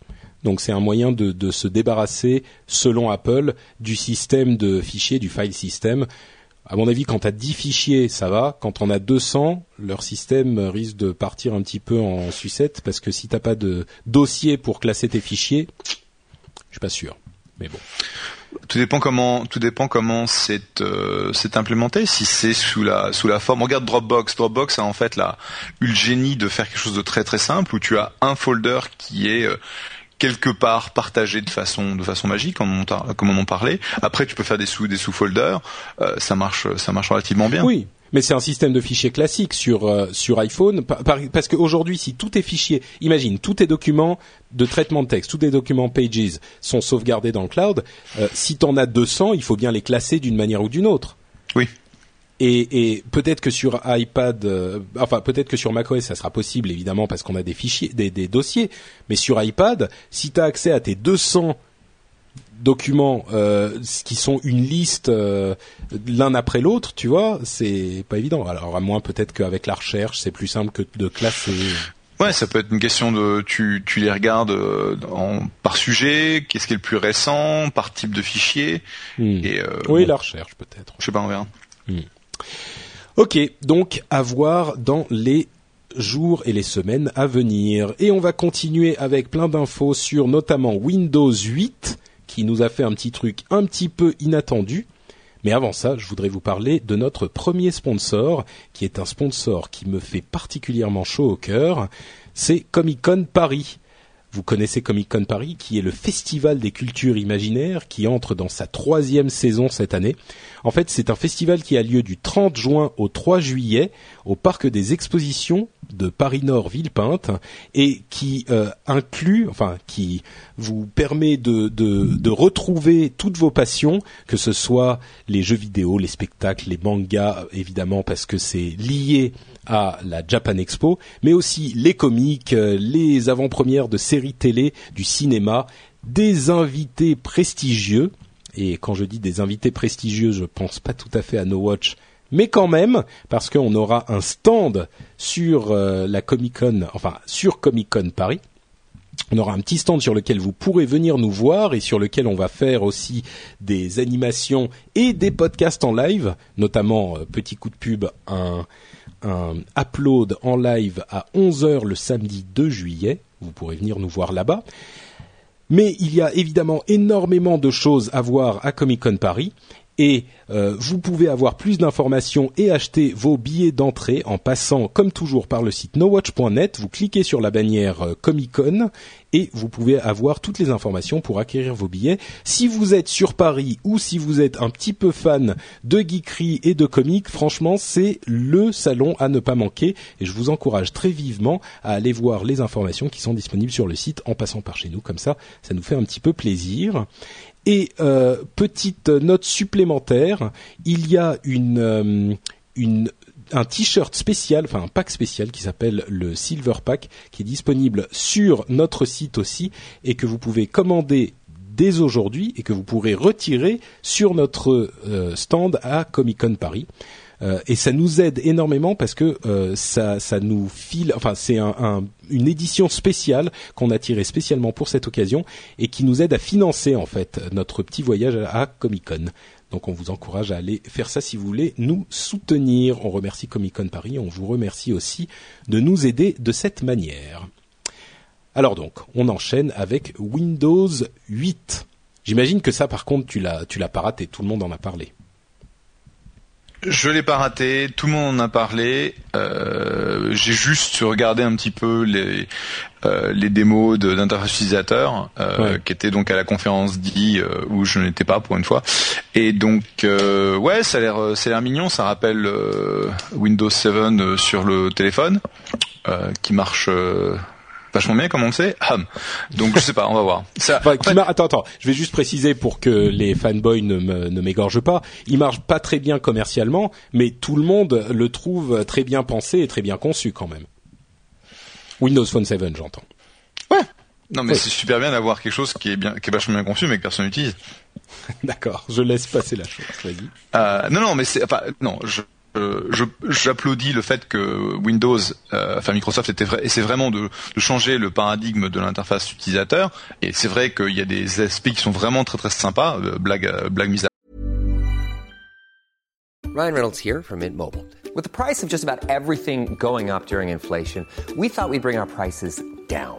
Donc c'est un moyen de, de, se débarrasser, selon Apple, du système de fichiers, du file system. À mon avis, quand tu as 10 fichiers, ça va. Quand on a 200, leur système risque de partir un petit peu en sucette, parce que si t'as pas de dossier pour classer tes fichiers, je suis pas sûr. Mais bon. Tout dépend comment, tout dépend comment c'est euh, implémenté. Si c'est sous la sous la forme, regarde Dropbox. Dropbox a en fait la eu le génie de faire quelque chose de très très simple où tu as un folder qui est euh, quelque part partagé de façon de façon magique comme on, comme on en parlait. Après, tu peux faire des sous des sous-folders. Euh, ça marche ça marche relativement bien. Oui, mais c'est un système de fichiers classique sur euh, sur iPhone parce qu'aujourd'hui si tous tes fichiers, imagine tous tes documents de traitement de texte, tous tes documents Pages sont sauvegardés dans le cloud, euh, si tu en as 200, il faut bien les classer d'une manière ou d'une autre. Oui. Et, et peut-être que sur iPad, euh, enfin peut-être que sur macOS ça sera possible évidemment parce qu'on a des fichiers, des, des dossiers. Mais sur iPad, si tu as accès à tes 200 documents euh, qui sont une liste euh, l'un après l'autre, tu vois, c'est pas évident. Alors à moins peut-être qu'avec la recherche, c'est plus simple que de classer. Ouais, ça peut être une question de tu tu les regardes euh, par sujet, qu'est-ce qui est le plus récent, par type de fichier. Hmm. Et oui, la recherche peut-être. Je sais pas, on verra. Hmm. Ok, donc à voir dans les jours et les semaines à venir. Et on va continuer avec plein d'infos sur notamment Windows 8 qui nous a fait un petit truc un petit peu inattendu. Mais avant ça, je voudrais vous parler de notre premier sponsor, qui est un sponsor qui me fait particulièrement chaud au cœur. C'est Comic Con Paris. Vous connaissez Comic Con Paris, qui est le festival des cultures imaginaires, qui entre dans sa troisième saison cette année. En fait, c'est un festival qui a lieu du 30 juin au 3 juillet au parc des expositions de Paris Nord Villepinte et qui euh, inclut, enfin qui vous permet de, retrouver toutes vos passions, que ce soit les jeux vidéo, les spectacles, les mangas, évidemment parce que c'est lié à la Japan Expo, mais aussi les comics, euh, les avant-premières de séries télé, du cinéma, des invités prestigieux. Et quand je dis des invités prestigieux, je pense pas tout à fait à No Watch, mais quand même parce qu'on aura un stand sur euh, la Comic Con, enfin sur Comic Con Paris. On aura un petit stand sur lequel vous pourrez venir nous voir et sur lequel on va faire aussi des animations et des podcasts en live, notamment euh, petit coup de pub, un, un upload en live à 11h le samedi 2 juillet. Vous pourrez venir nous voir là-bas. Mais il y a évidemment énormément de choses à voir à Comic Con Paris et euh, vous pouvez avoir plus d'informations et acheter vos billets d'entrée en passant comme toujours par le site nowatch.net. Vous cliquez sur la bannière euh, Comic Con et vous pouvez avoir toutes les informations pour acquérir vos billets. Si vous êtes sur Paris ou si vous êtes un petit peu fan de geekery et de comics, franchement c'est le salon à ne pas manquer et je vous encourage très vivement à aller voir les informations qui sont disponibles sur le site en passant par chez nous. Comme ça, ça nous fait un petit peu plaisir. Et euh, petite note supplémentaire, il y a euh, un t-shirt spécial, enfin un pack spécial qui s'appelle le Silver Pack, qui est disponible sur notre site aussi et que vous pouvez commander dès aujourd'hui et que vous pourrez retirer sur notre euh, stand à Comic Con Paris. Euh, et ça nous aide énormément parce que euh, ça, ça nous file. Enfin, c'est un, un, une édition spéciale qu'on a tirée spécialement pour cette occasion et qui nous aide à financer en fait notre petit voyage à Comic Con. Donc on vous encourage à aller faire ça si vous voulez nous soutenir. On remercie Comic Con Paris, on vous remercie aussi de nous aider de cette manière. Alors donc, on enchaîne avec Windows 8. J'imagine que ça par contre tu l'as tu l'as pas raté, tout le monde en a parlé. Je l'ai pas raté, tout le monde en a parlé. Euh, j'ai juste regardé un petit peu les euh, les démos d'interface utilisateur euh, Ouais. qui étaient donc à la conférence dit euh, où je n'étais pas pour une fois. Et donc euh, ouais, ça a l'air euh, l'air mignon, ça rappelle Windows 7 euh, sur le téléphone euh, qui marche euh, vachement bien comme on le sait. Ah, donc je sais pas, on va voir. Ça, Enfin, en qui fait, mar- Attends, attends. Je vais juste préciser pour que les fanboys ne m'égorgent pas. Il marche pas très bien commercialement, mais tout le monde le trouve très bien pensé et très bien conçu quand même. Windows Phone 7, j'entends. non mais Ouais. c'est super bien d'avoir quelque chose qui est bien qui est vachement bien conçu mais que personne n'utilise. D'accord. Je laisse passer la chose. Vas-y. Euh, non, non, mais c'est, enfin, non, je, euh, j'applaudis le fait que Windows, euh, enfin Microsoft était vrai, c'est vraiment de, de changer le paradigme de l'interface utilisateur. Et c'est vrai qu'il y a des aspects qui sont vraiment très très sympas. euh, blague, euh, blague mise à Ryan Reynolds here from Mint Mobile. With the price of just about everything going up during inflation, we thought we'd bring our prices down.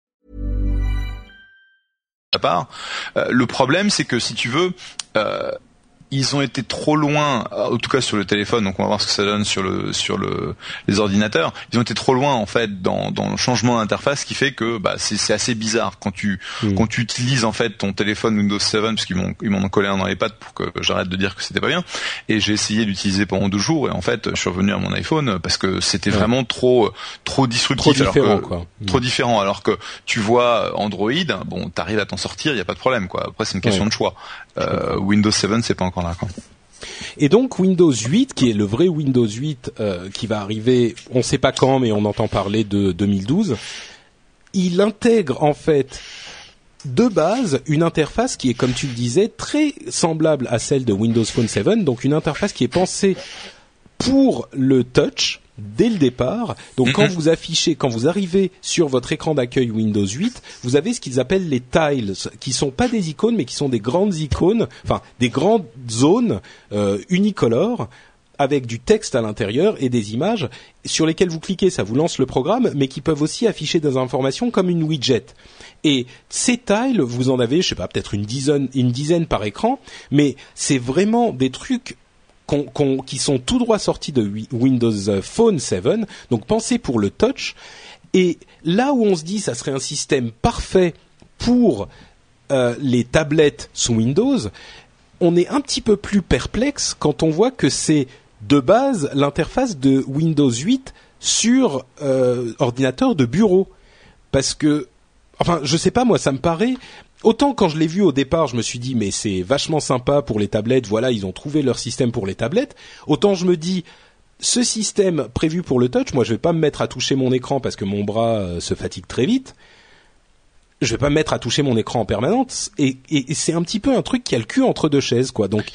Part. Euh, le problème, c'est que si tu veux, euh, ils ont été trop loin, en tout cas sur le téléphone, donc on va voir ce que ça donne sur le sur le les ordinateurs. Ils ont été trop loin en fait dans, dans le changement d'interface, qui fait que bah, c'est c'est assez bizarre quand tu quand tu utilises en fait ton téléphone Windows 7, parce qu'ils m'ont ils m'en ont collé un dans les pattes pour que j'arrête de dire que c'était pas bien. Et j'ai essayé d'utiliser pendant deux jours, et en fait, je suis revenu à mon iPhone parce que c'était vraiment trop trop disruptif. Trop alors différent, que- quoi. Trop différent. Alors que tu vois Android, bon, t'arrives à t'en sortir, il y a pas de problème, quoi. Après, c'est une question Ouais. de choix. Euh, Windows 7, c'est pas encore Et donc Windows 8, qui est le vrai Windows 8, euh, qui va arriver, on ne sait pas quand, mais on entend parler de 2012. Il intègre en fait de base une interface qui est, comme tu le disais, très semblable à celle de Windows Phone 7, donc une interface qui est pensée pour le touch dès le départ. Donc quand vous affichez, quand vous arrivez sur votre écran d'accueil Windows 8, vous avez ce qu'ils appellent les tiles, qui sont pas des icônes, mais qui sont des grandes icônes, enfin des grandes zones euh, unicolores avec du texte à l'intérieur et des images sur lesquelles vous cliquez, ça vous lance le programme, mais qui peuvent aussi afficher des informations comme une widget. Et ces tiles, vous en avez, je sais pas, peut-être une dizaine, une dizaine par écran, mais c'est vraiment des trucs qui sont tout droit sortis de Windows Phone 7, donc pensés pour le touch. Et là où on se dit ça serait un système parfait pour euh, les tablettes sous Windows, on est un petit peu plus perplexe quand on voit que c'est de base l'interface de Windows 8 sur euh, ordinateur de bureau. Parce que, enfin, je sais pas moi, ça me paraît autant quand je l'ai vu au départ, je me suis dit mais c'est vachement sympa pour les tablettes. Voilà, ils ont trouvé leur système pour les tablettes. Autant je me dis ce système prévu pour le touch, moi je vais pas me mettre à toucher mon écran parce que mon bras euh, se fatigue très vite. Je vais pas me mettre à toucher mon écran en permanence et, c'est un petit peu un truc qui a le cul entre deux chaises quoi. Donc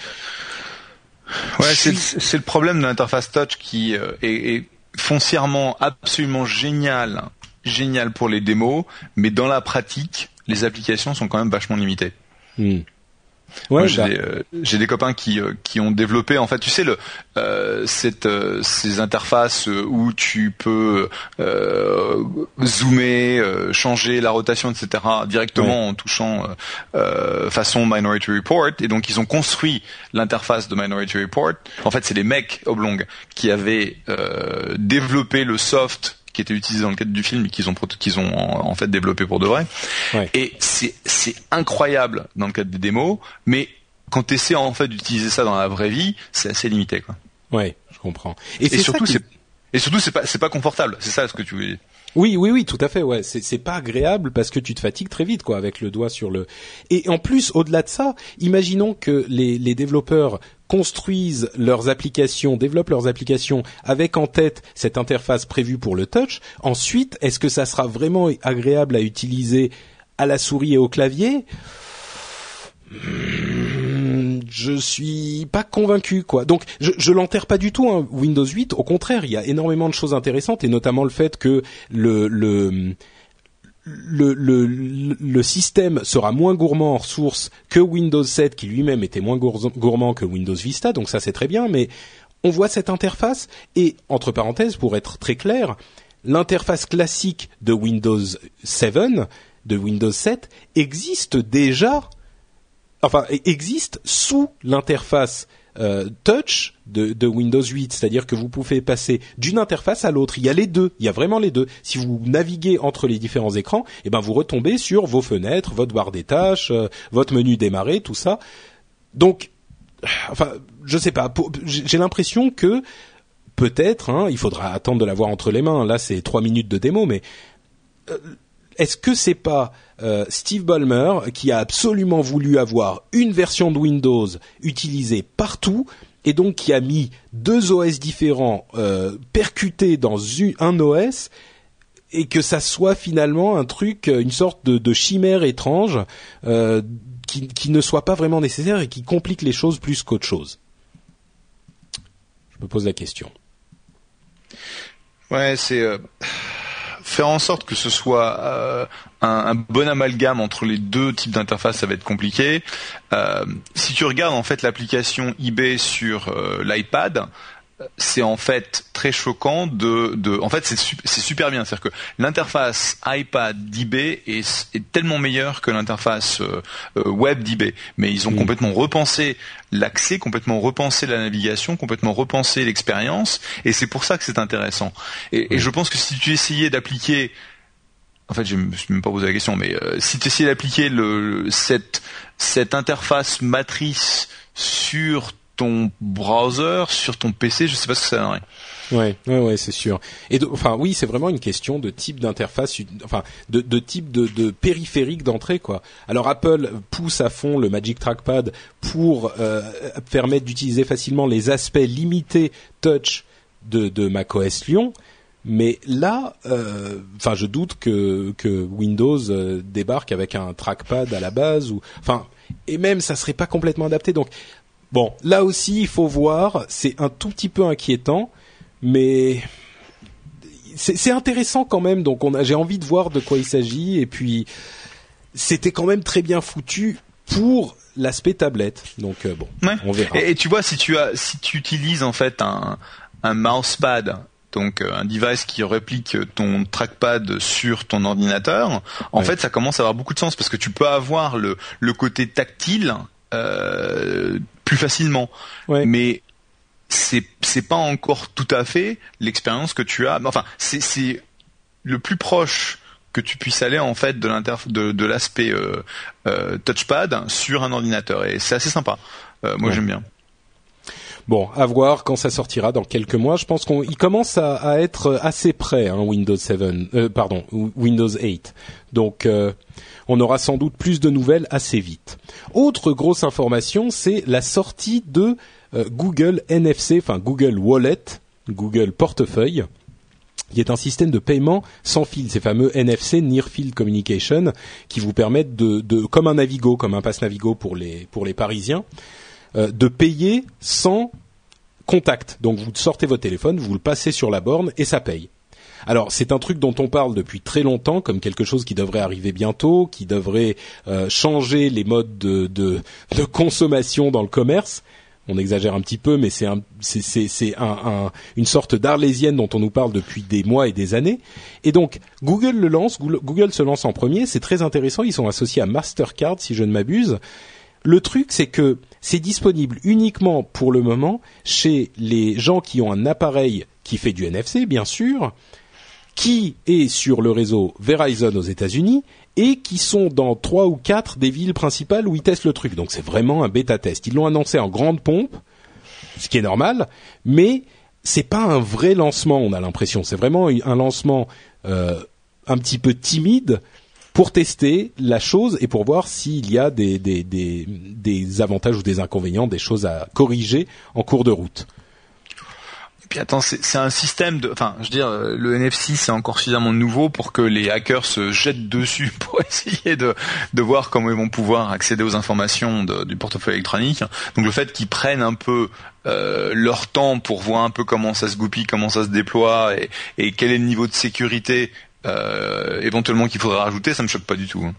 ouais, c'est le problème de l'interface touch qui euh, est, foncièrement absolument génial, génial pour les démos, mais dans la pratique, les applications sont quand même vachement limitées. Hmm. Ouais, bah. euh, j'ai des, copains qui euh, qui ont développé en fait tu sais le euh, cette ces interfaces où tu peux zoomer changer la rotation etc directement en touchant façon Minority Report et donc ils ont construit l'interface de Minority Report en fait c'est les mecs Oblong qui avaient développé le soft qui était utilisé dans le cadre du film et qu'ils ont qu'ils ont en, fait développé pour de vrai. Et c'est c'est incroyable dans le cadre des démos, mais quand tu essaies en fait d'utiliser ça dans la vraie vie, c'est assez limité quoi. Ouais, je comprends. Et, surtout c'est et surtout c'est pas c'est pas confortable, c'est ça ce que tu veux dire. Oui, oui, oui, tout à fait. Ouais, c'est c'est pas agréable parce que tu te fatigues très vite, quoi, avec le doigt sur le. Et en plus, au-delà de ça, imaginons que les les développeurs construisent leurs applications, développent leurs applications avec en tête cette interface prévue pour le touch. Ensuite, est-ce que ça sera vraiment agréable à utiliser à la souris et au clavier? Je suis pas convaincu quoi. Donc je, je l'enterre pas du tout hein, Windows 8. Au contraire, il y a énormément de choses intéressantes et notamment le fait que le le, système sera moins gourmand en ressources que Windows 7 qui lui-même était moins gourmand que Windows Vista, donc ça c'est très bien, mais on voit cette interface et, entre parenthèses, pour être très clair, l'interface classique de Windows 7, de Windows 7, existe déjà enfin e-, existe sous l'interface euh, touch de, Windows 8, c'est-à-dire que vous pouvez passer d'une interface à l'autre. Il y a les deux, il y a vraiment les deux. Si vous naviguez entre les différents écrans, eh ben vous retombez sur vos fenêtres, votre barre des tâches, euh, votre menu démarrer, tout ça. Donc, enfin, je sais pas. J'ai l'impression que peut-être, hein, il faudra attendre de l'avoir entre les mains. Là, c'est trois minutes de démo, mais euh, est-ce que c'est pas euh, Steve Ballmer qui a absolument voulu avoir une version de Windows utilisée partout et donc qui a mis deux OS différents euh, percutés dans un OS et que ça soit finalement un truc, une sorte de, chimère étrange euh, qui, qui, ne soit pas vraiment nécessaire et qui complique les choses plus qu'autre chose? Je me pose la question. Ouais, c'est faire en sorte que ce soit euh, un, bon amalgame entre les deux types d'interfaces, ça va être compliqué. Euh, si tu regardes en fait l'application eBay sur euh, l'iPad, c'est en fait très choquant de, de en fait c'est super bien c'est-à-dire que l'interface iPad d'eBay est, est, tellement meilleure que l'interface euh, euh, web d'eBay mais ils ont mm. complètement repensé l'accès complètement repensé la navigation complètement repensé l'expérience et c'est pour ça que c'est intéressant et, et, mm. je pense que si tu essayais d'appliquer en fait je me suis même pas posé la question mais euh, si tu essayais d'appliquer le cette cette interface matrice sur ton browser, sur ton PC, je sais pas ce que ça donnerait. Ouais, ouais, ouais, c'est sûr. Et enfin, oui, c'est vraiment une question de type d'interface, enfin, de, de type de, de périphérique d'entrée, quoi. Alors Apple pousse à fond le Magic Trackpad pour euh, permettre d'utiliser facilement les aspects limités touch de, de macOS Lyon. Mais là, euh, enfin, je doute que, que Windows euh, débarque avec un trackpad à la base ou, enfin, et même ça serait pas complètement adapté. Donc, Bon, là aussi, il faut voir. C'est un tout petit peu inquiétant, mais c'est intéressant quand même. Donc, j'ai envie de voir de quoi il s'agit. Et puis, c'était quand même très bien foutu pour l'aspect tablette. Donc, euh, bon, on verra. Et, tu vois, si tu as, si tu utilises en fait un, un mousepad donc euh, un device qui réplique ton trackpad sur ton ordinateur, en fait ça commence à avoir beaucoup de sens parce que tu peux avoir le, le côté tactile euh, plus facilement. Mais c'est c'est pas encore tout à fait l'expérience que tu as. Enfin, c'est c'est le plus proche que tu puisses aller en fait de de, de l'aspect euh, euh, touchpad sur un ordinateur et c'est assez sympa. Moi j'aime bien. Bon, à voir quand ça sortira dans quelques mois. Je pense qu'il commence à, être assez près, hein, Windows 7, euh, pardon, Windows 8. Donc, euh, on aura sans doute plus de nouvelles assez vite. Autre grosse information, c'est la sortie de euh, Google NFC, enfin Google Wallet, Google Portefeuille qui est un système de paiement sans fil, ces fameux NFC Near Field Communication, qui vous permettent de, de comme un Navigo, comme un passe Navigo pour les pour les Parisiens, de payer sans contact. Donc vous sortez votre téléphone, vous le passez sur la borne et ça paye. Alors c'est un truc dont on parle depuis très longtemps comme quelque chose qui devrait arriver bientôt, qui devrait euh, changer les modes de, de, consommation dans le commerce. On exagère un petit peu, mais c'est un, une sorte d'arlésienne dont on nous parle depuis des mois et des années. Et donc Google le lance, Google se lance en premier. C'est très intéressant. Ils sont associés à Mastercard, si je ne m'abuse. Le truc, c'est que c'est disponible uniquement pour le moment chez les gens qui ont un appareil qui fait du NFC, bien sûr, qui est sur le réseau Verizon aux États-Unis et qui sont dans trois ou quatre des villes principales où ils testent le truc. Donc c'est vraiment un bêta test. Ils l'ont annoncé en grande pompe, ce qui est normal, mais c'est pas un vrai lancement. On a l'impression. C'est vraiment un lancement euh, un petit peu timide pour tester la chose et pour voir s'il y a des, des, des, des, avantages ou des inconvénients, des choses à corriger en cours de route. Et puis attends, c'est un système de, enfin, je veux dire, le NFC c'est encore suffisamment nouveau pour que les hackers se jettent dessus pour essayer de, de voir comment ils vont pouvoir accéder aux informations du portefeuille électronique. Donc le fait qu'ils prennent un peu euh, leur temps pour voir un peu comment ça se goupille, comment ça se déploie et, et quel est le niveau de sécurité euh, éventuellement qu'il faudrait rajouter, ça me choque pas du tout. Hein.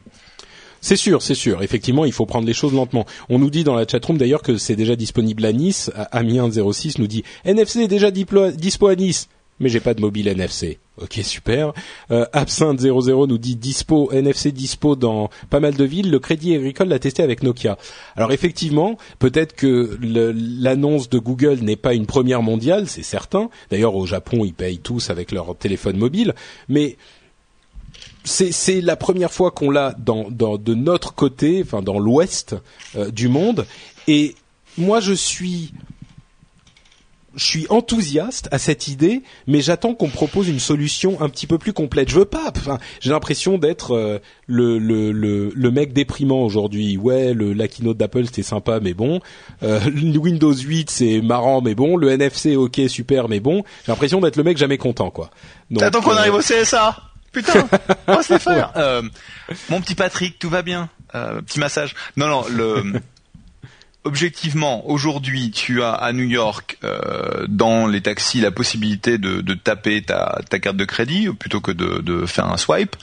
C'est sûr, c'est sûr. Effectivement, il faut prendre les choses lentement. On nous dit dans la chatroom d'ailleurs que c'est déjà disponible à Nice. Amien06 nous dit NFC est déjà dispo à Nice, mais j'ai pas de mobile NFC. Ok, super. Euh, Absinthe 00 nous dit dispo NFC dispo dans pas mal de villes. Le Crédit Agricole l'a testé avec Nokia. Alors effectivement, peut-être que l'annonce de Google n'est pas une première mondiale, c'est certain. D'ailleurs, au Japon, ils payent tous avec leur téléphone mobile, mais c'est la première fois qu'on l'a dans, de notre côté, enfin dans l'ouest euh, du monde. Et moi, je suis je suis enthousiaste à cette idée, mais j'attends qu'on propose une solution un petit peu plus complète. Je veux pas. Enfin, j'ai l'impression d'être euh, le, le, le, le, mec déprimant aujourd'hui. Ouais, le la keynote d'Apple c'était sympa, mais bon. Euh, Windows 8 c'est marrant, mais bon. Le NFC ok super, mais bon. J'ai l'impression d'être le mec jamais content, quoi. T'attends qu'on arrive au CSA putain, on va faire. Euh, mon petit Patrick, tout va bien. Euh, petit massage. Non, non, le objectivement, aujourd'hui, tu as à New York, euh, dans les taxis, la possibilité de, de taper ta, ta, carte de crédit plutôt que de, de faire un swipe.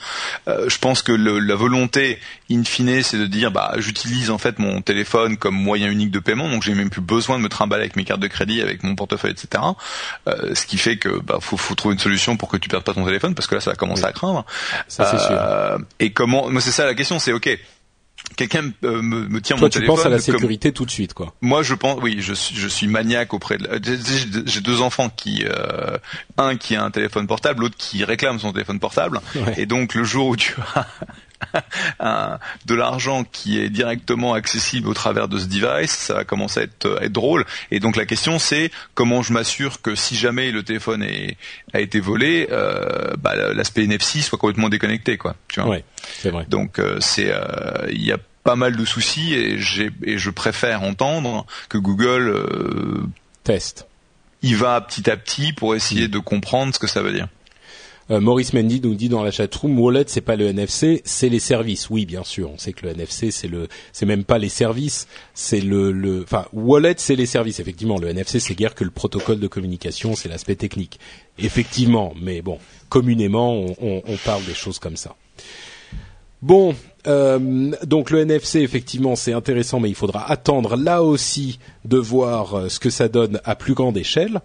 Euh, je pense que le, la volonté, in fine, c'est de dire, bah, j'utilise en fait mon téléphone comme moyen unique de paiement, donc j'ai même plus besoin de me trimballer avec mes cartes de crédit, avec mon portefeuille, etc. Euh, ce qui fait que, bah, faut, faut trouver une solution pour que tu perdes pas ton téléphone, parce que là, ça va commencer à craindre. Ça, c'est sûr. Euh, et comment, moi, c'est ça la question, c'est ok quelqu'un euh, me, me, tient Toi, mon tu téléphone. penses à la sécurité tout de suite, quoi. Moi, je pense, oui, je suis, je suis maniaque auprès de. J'ai deux enfants qui, euh, un qui a un téléphone portable, l'autre qui réclame son téléphone portable, ouais. et donc le jour où tu as un, de l'argent qui est directement accessible au travers de ce device, ça va commencer à être, à être drôle. Et donc la question c'est comment je m'assure que si jamais le téléphone est, a été volé, euh, bah, l'aspect NFC soit complètement déconnecté, quoi. Tu vois. Ouais, c'est vrai. Donc euh, c'est, il y a pas mal de soucis et, et je préfère entendre que Google euh, teste. Il va petit à petit pour essayer mmh. de comprendre ce que ça veut dire. Euh, Maurice Mendy nous dit dans la chatroom, Wallet c'est pas le NFC, c'est les services. Oui, bien sûr, on sait que le NFC c'est le, c'est même pas les services, c'est le, le, enfin Wallet c'est les services. Effectivement, le NFC c'est guère que le protocole de communication, c'est l'aspect technique. Effectivement, mais bon, communément on, parle des choses comme ça. Bon, euh, donc le NFC effectivement c'est intéressant, mais il faudra attendre là aussi de voir euh, ce que ça donne à plus grande échelle.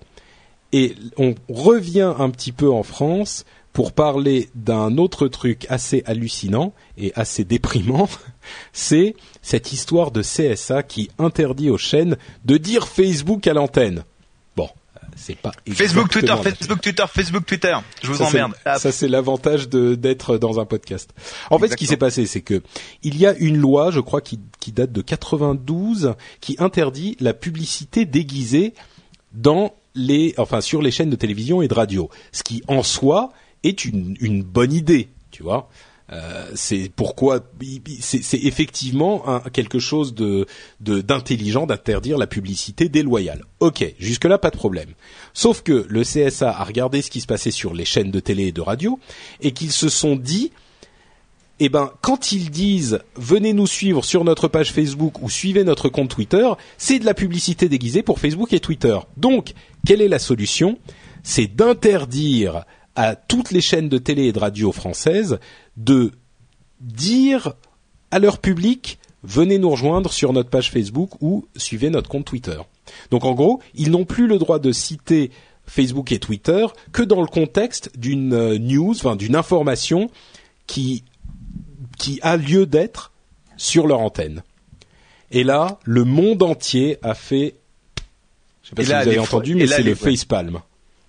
Et on revient un petit peu en France pour parler d'un autre truc assez hallucinant et assez déprimant, c'est cette histoire de CSA qui interdit aux chaînes de dire Facebook à l'antenne. c'est pas Facebook, Twitter, Facebook, Twitter, Facebook, Twitter. Je vous ça, emmerde. Ah, Ça, c'est l'avantage d'être dans un podcast. En fait, ce qui s'est passé, c'est que il y a une loi, je crois, qui, qui date de 92, qui interdit la publicité déguisée dans les, enfin, sur les chaînes de télévision et de radio. Ce qui, en soi, est une, une bonne idée, tu vois. Euh, c'est pourquoi c'est effectivement quelque chose de- d'intelligent d'interdire la publicité déloyale. Ok, jusque là pas de problème. Sauf que le CSA a regardé ce qui se passait sur les chaînes de télé et de radio et qu'ils se sont dit eh ben, quand ils disent venez nous suivre sur notre page Facebook ou suivez notre compte Twitter, c'est de la publicité déguisée pour Facebook et Twitter. Donc, quelle est la solution? C'est d'interdire à toutes les chaînes de télé et de radio françaises de dire à leur public venez nous rejoindre sur notre page Facebook ou suivez notre compte Twitter. Donc en gros, ils n'ont plus le droit de citer Facebook et Twitter que dans le contexte d'une euh, news, enfin d'une information qui qui a lieu d'être sur leur antenne. Et là, le monde entier a fait sais pas Et si là, vous avez entendu mais c'est le facepalm.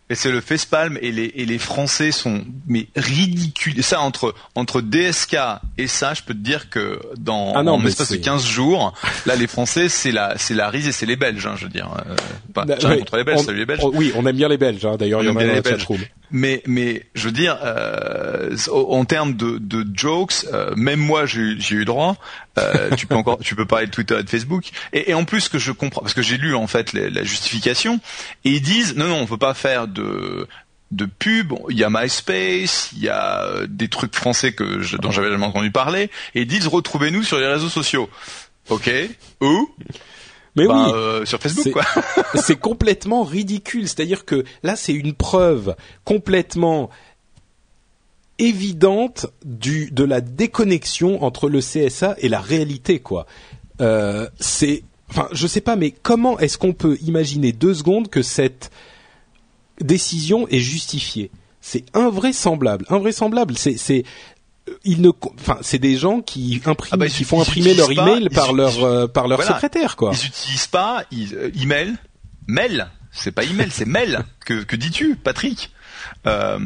Et c'est le facepalm et les et les Français sont mais ridicules. Ça entre entre DSK et ça, je peux te dire que dans Ah non, en mais espace de c'est- 15 jours, là les Français c'est la c'est la Rise et c'est les Belges, hein, je veux dire. Euh, pas Bah, ouais, contre les Belges, on- salut les Belges. on- oui, on aime bien les Belges. hein. D'ailleurs, il y en a dans la chatroom. Mais mais je veux dire euh, en termes de, de jokes, euh, même moi j'ai eu- j'ai eu droit. Euh, tu peux encore tu peux parler de Twitter et de Facebook. Et, et en plus ce que je comprends parce que j'ai lu en fait les- la justification et ils disent non non on peut pas faire de de pub, il y a MySpace, il y a euh, des trucs français que je- dont j'avais jamais entendu parler, et ils disent retrouvez-nous sur les réseaux sociaux. Ok, où? Mais Ben, oui, euh, Sur Facebook C'est- quoi. c'est complètement ridicule. C'est-à-dire que là, c'est une preuve complètement évidente du de la déconnexion entre le CSA et la réalité, quoi. Euh, c'est, enfin, je sais pas, mais comment est-ce qu'on peut imaginer deux secondes que cette décision est justifiée? C'est invraisemblable, invraisemblable. C'est, c'est ils ne, enfin, c'est des gens qui impriment, Ah bah, qui font imprimer leur pas- email par leur euh, par leur Voilà. secrétaire, quoi. Ils utilisent pas ils, euh, email, mail. C'est pas email, c'est mail. Que, que dis-tu, Patrick? Euh,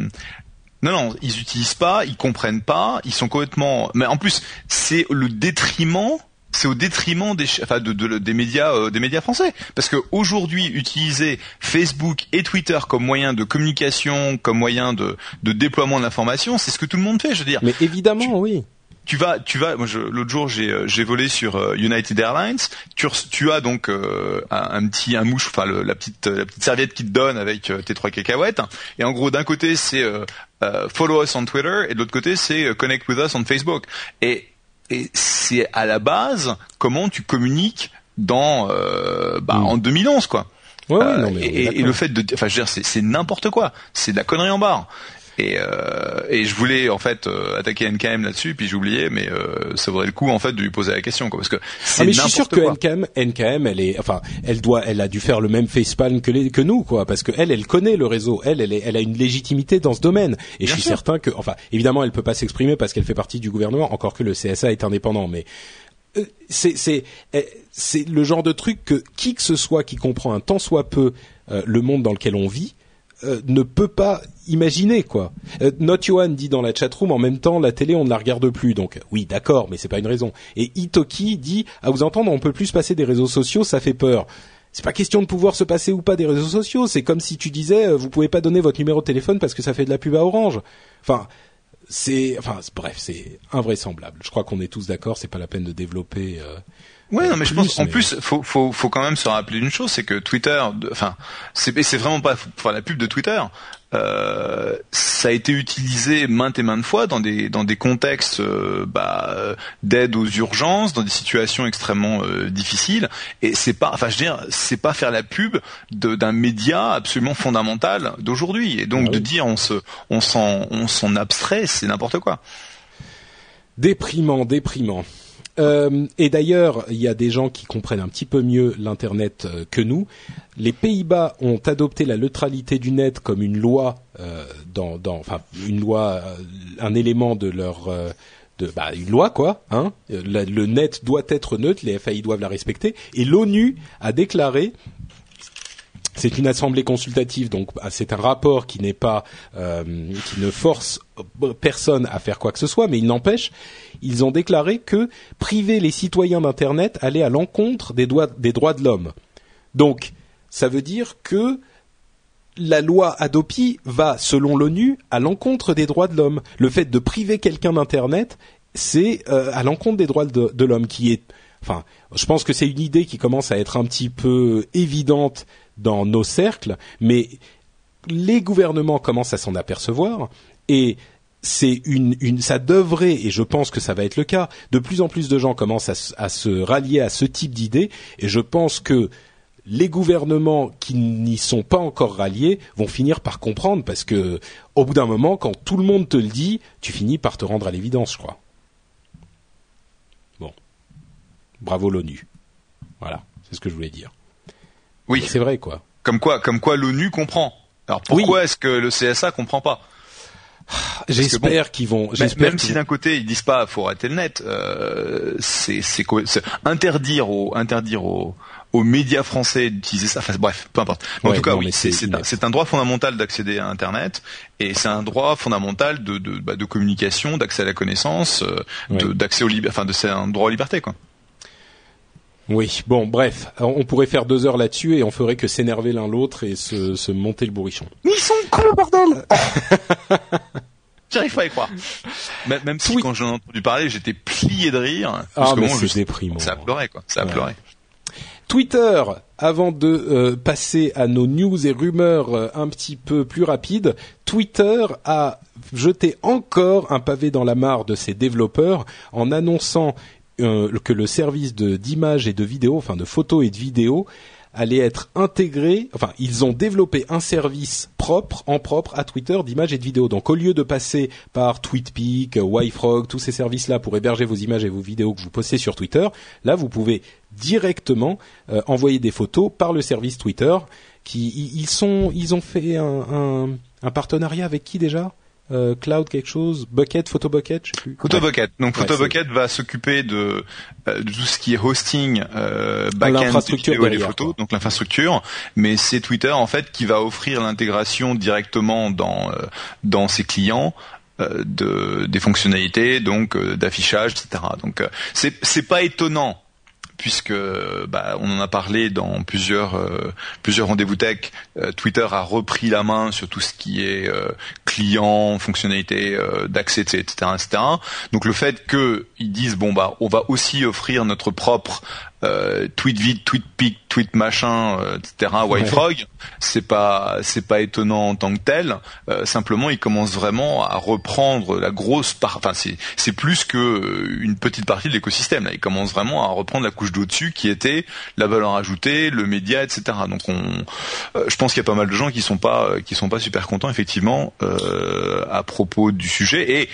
Non, non, ils utilisent pas, ils comprennent pas, ils sont complètement. Mais en plus, c'est le détriment. C'est au détriment des, enfin, de, de- des médias, euh, des médias français, parce que aujourd'hui, utiliser Facebook et Twitter comme moyen de communication, comme moyen de, de déploiement de l'information, c'est ce que tout le monde fait. Je veux dire, Mais évidemment, oui. tu vas, tu vas. Moi, l'autre jour, j'ai, euh, j'ai volé sur euh, United Airlines. Tu, tu as donc euh, un, un petit, un mouche, enfin le- la petite, la petite serviette qui te donne avec euh, tes trois cacahuètes. Et en gros, d'un côté, c'est euh, euh, follow us on Twitter, et de l'autre côté, c'est connect with us on Facebook. Et, et c'est à la base comment tu communiques dans, euh, bah, Mm. en 2011, quoi. Ouais, Euh, non, mais et, le fait de, enfin, je veux dire, c'est, c'est n'importe quoi. C'est de la connerie en barre. Et, euh, et je voulais en fait euh, attaquer NKM là-dessus, puis j'ai oublié, mais euh, ça vaudrait le coup en fait de lui poser la question, quoi, parce que c'est Ah mais je suis sûr que. NKM, NKM, elle est, enfin, elle doit, elle a dû faire le même facepalm que les, que nous, quoi, parce que elle, elle connaît le réseau, elle, elle, est- elle a une légitimité dans ce domaine, et je suis sûr. certain que, enfin, évidemment, elle peut pas s'exprimer parce qu'elle fait partie du gouvernement, encore que le CSA est indépendant, mais euh, c'est, c'est, euh, c'est le genre de truc que qui que ce soit qui comprend un tant soit peu euh, le monde dans lequel on vit euh, ne peut pas imaginer quoi. Euh, dit dans la chatroom en même temps la télé on ne la regarde plus donc oui d'accord mais c'est pas une raison. Et Itoki dit à vous entendre on peut plus se passer des réseaux sociaux ça fait peur. C'est pas question de pouvoir se passer ou pas des réseaux sociaux, c'est comme si tu disais euh, vous pouvez pas donner votre numéro de téléphone parce que ça fait de la pub à Orange. Enfin c'est enfin bref c'est invraisemblable. Je crois qu'on est tous d'accord c'est pas la peine de développer. euh, Ouais, non, mais je pense en plus faut faut faut quand même se rappeler une chose, c'est que Twitter, enfin, c'est c'est vraiment pas pour faire la pub de Twitter. Euh, ça a été utilisé maintes et maintes fois dans des dans des contextes euh, bah, d'aide aux urgences, dans des situations extrêmement euh, difficiles. Et c'est pas, enfin, je veux dire, c'est pas faire la pub de- d'un média absolument fondamental d'aujourd'hui. Et donc Ah de dire on se on s'en on s'en abstrait, c'est n'importe quoi. Déprimant, déprimant. Euh, et d'ailleurs, il y a des gens qui comprennent un petit peu mieux l'internet euh, que nous. Les Pays-Bas ont adopté la neutralité du net comme une loi, euh, dans, un élément de leur, bah, une loi quoi. Hein le net doit être neutre, les FAI doivent la respecter. Et l'ONU a déclaré c'est une assemblée consultative, donc bah, c'est un rapport qui n'est pas, euh, qui ne force personne à faire quoi que ce soit, mais il n'empêche, ils ont déclaré que priver les citoyens d'Internet allait à l'encontre des, des droits de l'homme. Donc, ça veut dire que la loi Adopi va, selon l'ONU, à l'encontre des droits de l'homme. Le fait de priver quelqu'un d'Internet, c'est euh, à l'encontre des droits de, de l'homme, qui est, enfin, je pense que c'est une idée qui commence à être un petit peu évidente dans nos cercles, mais les gouvernements commencent à s'en apercevoir et c'est une, une, ça devrait, et je pense que ça va être le cas, de plus en plus de gens commencent à, à se rallier à ce type d'idée, et je pense que les gouvernements qui n'y sont pas encore ralliés vont finir par comprendre, parce que au bout d'un moment, quand tout le monde te le dit, tu finis par te rendre à l'évidence, je crois. Bon, bravo l'ONU. Voilà, c'est ce que je voulais dire. Oui, c'est vrai quoi. Comme quoi, comme quoi l'ONU comprend. Alors pourquoi est-ce que le CSA comprend pas? J'espère qu'ils vont. Même si d'un côté ils disent pas faut arrêter le net, euh, c'est interdire aux interdire aux, aux médias français d'utiliser ça. Enfin bref, peu importe. en tout cas, oui, c'est un droit fondamental d'accéder à Internet et c'est un droit fondamental de de, bah, de communication, d'accès à la connaissance, euh, d'accès au. Enfin, c'est un droit aux libertés quoi. Oui, bon, bref, on pourrait faire deux heures là-dessus et on ferait que s'énerver l'un l'autre et se, se, monter le bourrichon. Mais ils sont cons, bordel J'arrive pas à y croire. Même, si quand j'en ai entendu parler, j'étais plié de rire. Ah, mais c'est déprimant. Ça a pleuré, quoi. Ça a pleuré. Twitter, avant de euh, passer à nos news et rumeurs euh, un petit peu plus rapides, Twitter a jeté encore un pavé dans la mare de ses développeurs en annonçant euh, que le service d'image et de vidéo, enfin de photos et de vidéos, allait être intégré. Enfin, ils ont développé un service propre, en propre, à Twitter d'images et de vidéos. Donc, au lieu de passer par TweetPeak, YFrog, tous ces services-là pour héberger vos images et vos vidéos que vous postez sur Twitter, là, vous pouvez directement euh, envoyer des photos par le service Twitter. Qui ils sont, ils ont fait un, un partenariat avec qui déjà? Euh, cloud quelque chose, Bucket, Photo Bucket, je sais plus. Photo Bucket. Donc Photo Bucket va s'occuper de, euh, de, tout ce qui est hosting, euh, backend, vidéo et photos, donc l'infrastructure. Mais c'est Twitter en fait qui va offrir l'intégration directement dans euh, dans ses clients. de des fonctionnalités donc d'affichage etc donc c'est c'est pas étonnant puisque bah, on en a parlé dans plusieurs euh, plusieurs rendez-vous tech. Euh, Twitter a repris la main sur tout ce qui est euh, client, fonctionnalité d'accès, etc., etc. Donc le fait qu'ils disent bon bah on va aussi offrir notre propre euh, tweet vide, tweet pic, tweet machin, euh, etc. YFrog, c'est pas c'est pas étonnant en tant que tel. Euh, simplement, il commence vraiment à reprendre la grosse part. Enfin, c'est c'est plus que une petite partie de l'écosystème. Là, il commence vraiment à reprendre la couche d'au-dessus qui était la valeur ajoutée, le média, etc. Donc, on, je pense qu'il y a pas mal de gens qui sont pas qui sont pas super contents effectivement à propos du sujet. Et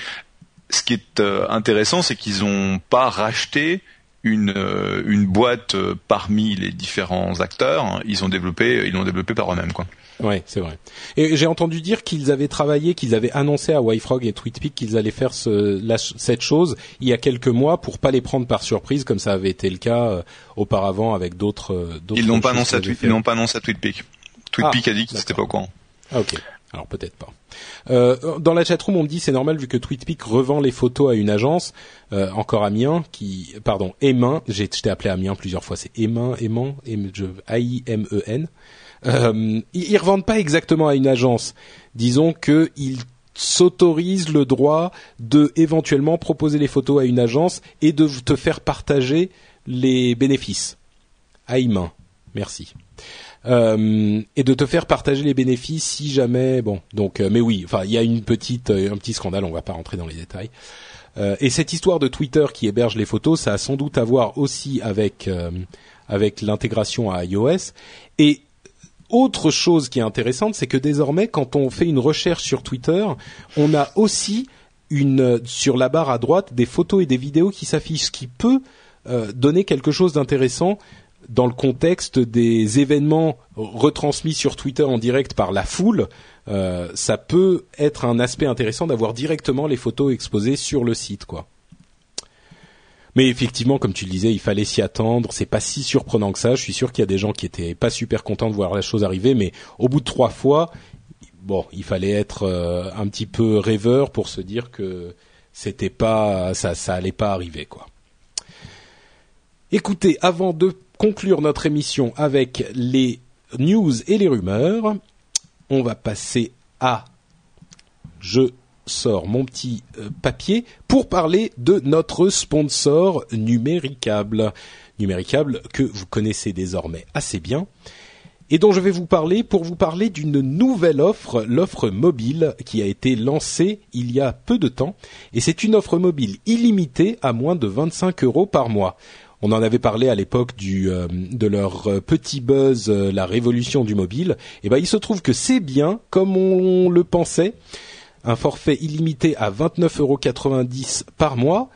ce qui est intéressant, c'est qu'ils ont pas racheté une, euh, une boîte euh, parmi les différents acteurs. Hein. Ils ont développé, ils l'ont développé par eux-mêmes, quoi. Ouais, c'est vrai. Et j'ai entendu dire qu'ils avaient travaillé, qu'ils avaient annoncé à YFrog et TweetPeak qu'ils allaient faire ce, cette chose il y a quelques mois pour pas les prendre par surprise comme ça avait été le cas euh, auparavant avec d'autres. ils n'ont pas annoncé à ils n'ont pas annoncé à TweetPeak. TweetPeak ah, a dit qu'ils n'étaient pas au courant. Ah, ok. Alors peut-être pas. Euh, dans la chatroom, on me dit c'est normal vu que TweetPic revend les photos à une agence, euh, encore Amiens, qui, pardon, Emin, j'ai, appelé Amiens plusieurs fois, c'est Emin, Emin, A-I-M-E-N. Euh, ils, revendent pas exactement à une agence. Disons qu'ils s'autorisent le droit de éventuellement proposer les photos à une agence et de te faire partager les bénéfices. Aïmin, merci. Euh, et de te faire partager les bénéfices si jamais bon donc euh, mais oui enfin il y a une petite euh, un petit scandale on va pas rentrer dans les détails. Et cette histoire de Twitter qui héberge les photos ça a sans doute à voir aussi avec avec l'intégration à iOS. Et autre chose qui est intéressante c'est que désormais quand on fait une recherche sur Twitter on a aussi une sur la barre à droite des photos et des vidéos qui s'affichent ce qui peut donner quelque chose d'intéressant dans le contexte des événements retransmis sur Twitter en direct par la foule, euh, ça peut être un aspect intéressant d'avoir directement les photos exposées sur le site, quoi. Mais effectivement, comme tu le disais, il fallait s'y attendre. C'est pas si surprenant que ça. Je suis sûr qu'il y a des gens qui étaient pas super contents de voir la chose arriver, mais au bout de trois fois, bon, il fallait être euh, un petit peu rêveur pour se dire que c'était pas, ça, ça allait pas arriver, quoi. Écoutez, avant de conclure notre émission avec les news et les rumeurs, on va passer à je sors mon petit euh, papier pour parler de notre sponsor Numéricable. Numéricable que vous connaissez désormais assez bien et dont je vais vous parler pour vous parler d'une nouvelle offre, l'offre mobile qui a été lancée il y a peu de temps. Et c'est une offre mobile illimitée à moins de 25 euros par mois. On en avait parlé à l'époque du euh, de leur euh, petit buzz, la révolution du mobile. Et ben il se trouve que c'est bien comme on le pensait un forfait illimité à 29,90 euros par mois,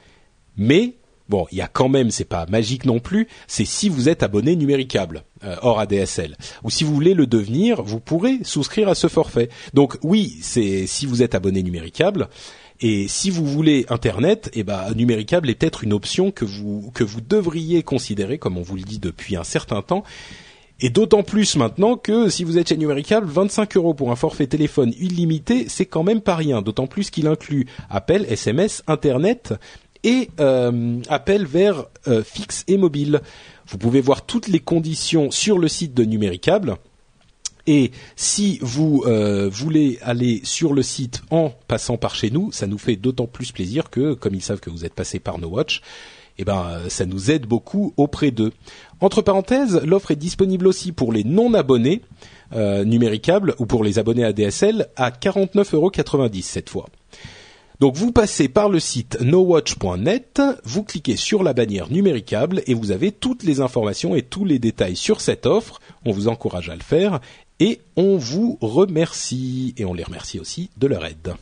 mais bon, il y a quand même, c'est pas magique non plus, c'est si vous êtes abonné numéricable euh, hors ADSL, ou si vous voulez le devenir, vous pourrez souscrire à ce forfait. Donc oui, c'est si vous êtes abonné numéricable. Et si vous voulez Internet, eh ben, numéricable est peut-être une option que vous que vous devriez considérer, comme on vous le dit depuis un certain temps, et d'autant plus maintenant que si vous êtes chez Numéricable, 25 euros pour un forfait téléphone illimité, c'est quand même pas rien. D'autant plus qu'il inclut appel, SMS, Internet et euh, appel vers euh, fixe et mobile. Vous pouvez voir toutes les conditions sur le site de Numéricable. Et si vous euh, voulez aller sur le site en passant par chez nous, ça nous fait d'autant plus plaisir que, comme ils savent que vous êtes passé par No Watch, eh ben, ça nous aide beaucoup auprès d'eux. Entre parenthèses, l'offre est disponible aussi pour les non-abonnés euh, numéricables ou pour les abonnés ADSL à 49,90 euros cette fois. Donc vous passez par le site nowatch.net, vous cliquez sur la bannière numéricable et vous avez toutes les informations et tous les détails sur cette offre. On vous encourage à le faire et on vous remercie et on les remercie aussi de leur aide.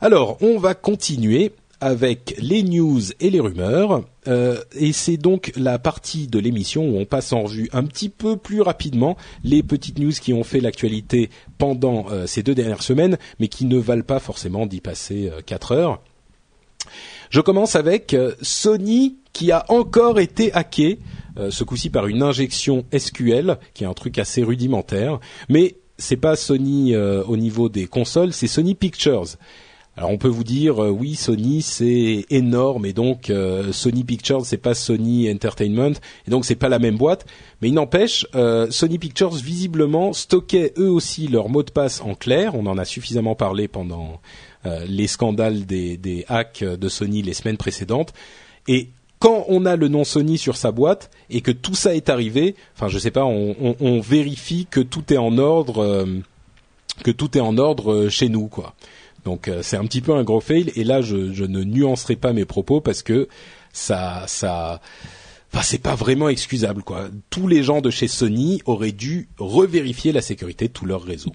Alors, on va continuer avec les news et les rumeurs. Euh, et c'est donc la partie de l'émission où on passe en revue un petit peu plus rapidement les petites news qui ont fait l'actualité pendant euh, ces deux dernières semaines, mais qui ne valent pas forcément d'y passer euh, quatre heures. Je commence avec Sony qui a encore été hacké, ce coup-ci par une injection SQL, qui est un truc assez rudimentaire, mais c'est pas Sony au niveau des consoles, c'est Sony Pictures. Alors on peut vous dire euh, oui Sony c'est énorme et donc euh, Sony Pictures c'est pas Sony Entertainment et donc c'est pas la même boîte. Mais il n'empêche euh, Sony Pictures visiblement stockait eux aussi leur mot de passe en clair. On en a suffisamment parlé pendant les scandales des, des hacks de Sony les semaines précédentes. Et quand on a le nom Sony sur sa boîte et que tout ça est arrivé, enfin je sais pas, on, vérifie que tout est en ordre, que tout est en ordre chez nous quoi. Donc euh, c'est un petit peu un gros fail. Et là, je, ne nuancerai pas mes propos parce que ça, ça, enfin c'est pas vraiment excusable quoi. Tous les gens de chez Sony auraient dû revérifier la sécurité de tout leur réseau.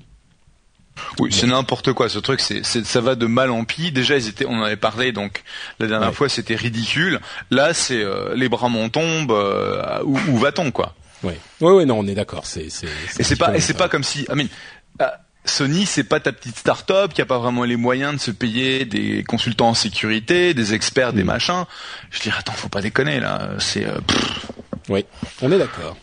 Oui, c'est n'importe quoi. Ce truc, c'est, ça va de mal en pis. Déjà, ils étaient, on en avait parlé, donc la dernière fois, c'était ridicule. Là, c'est euh, les bras m'en tombent. Euh, où, va-t-on, quoi? Oui, oui, oui, non, on est d'accord. C'est, c'est, et c'est pas, et c'est pas comme si, I mean, Sony, c'est pas ta petite start-up qui a pas vraiment les moyens de se payer des consultants en sécurité, des experts, des mm. machins. Je dis attends, faut pas déconner là. C'est. Euh, oui, on est d'accord.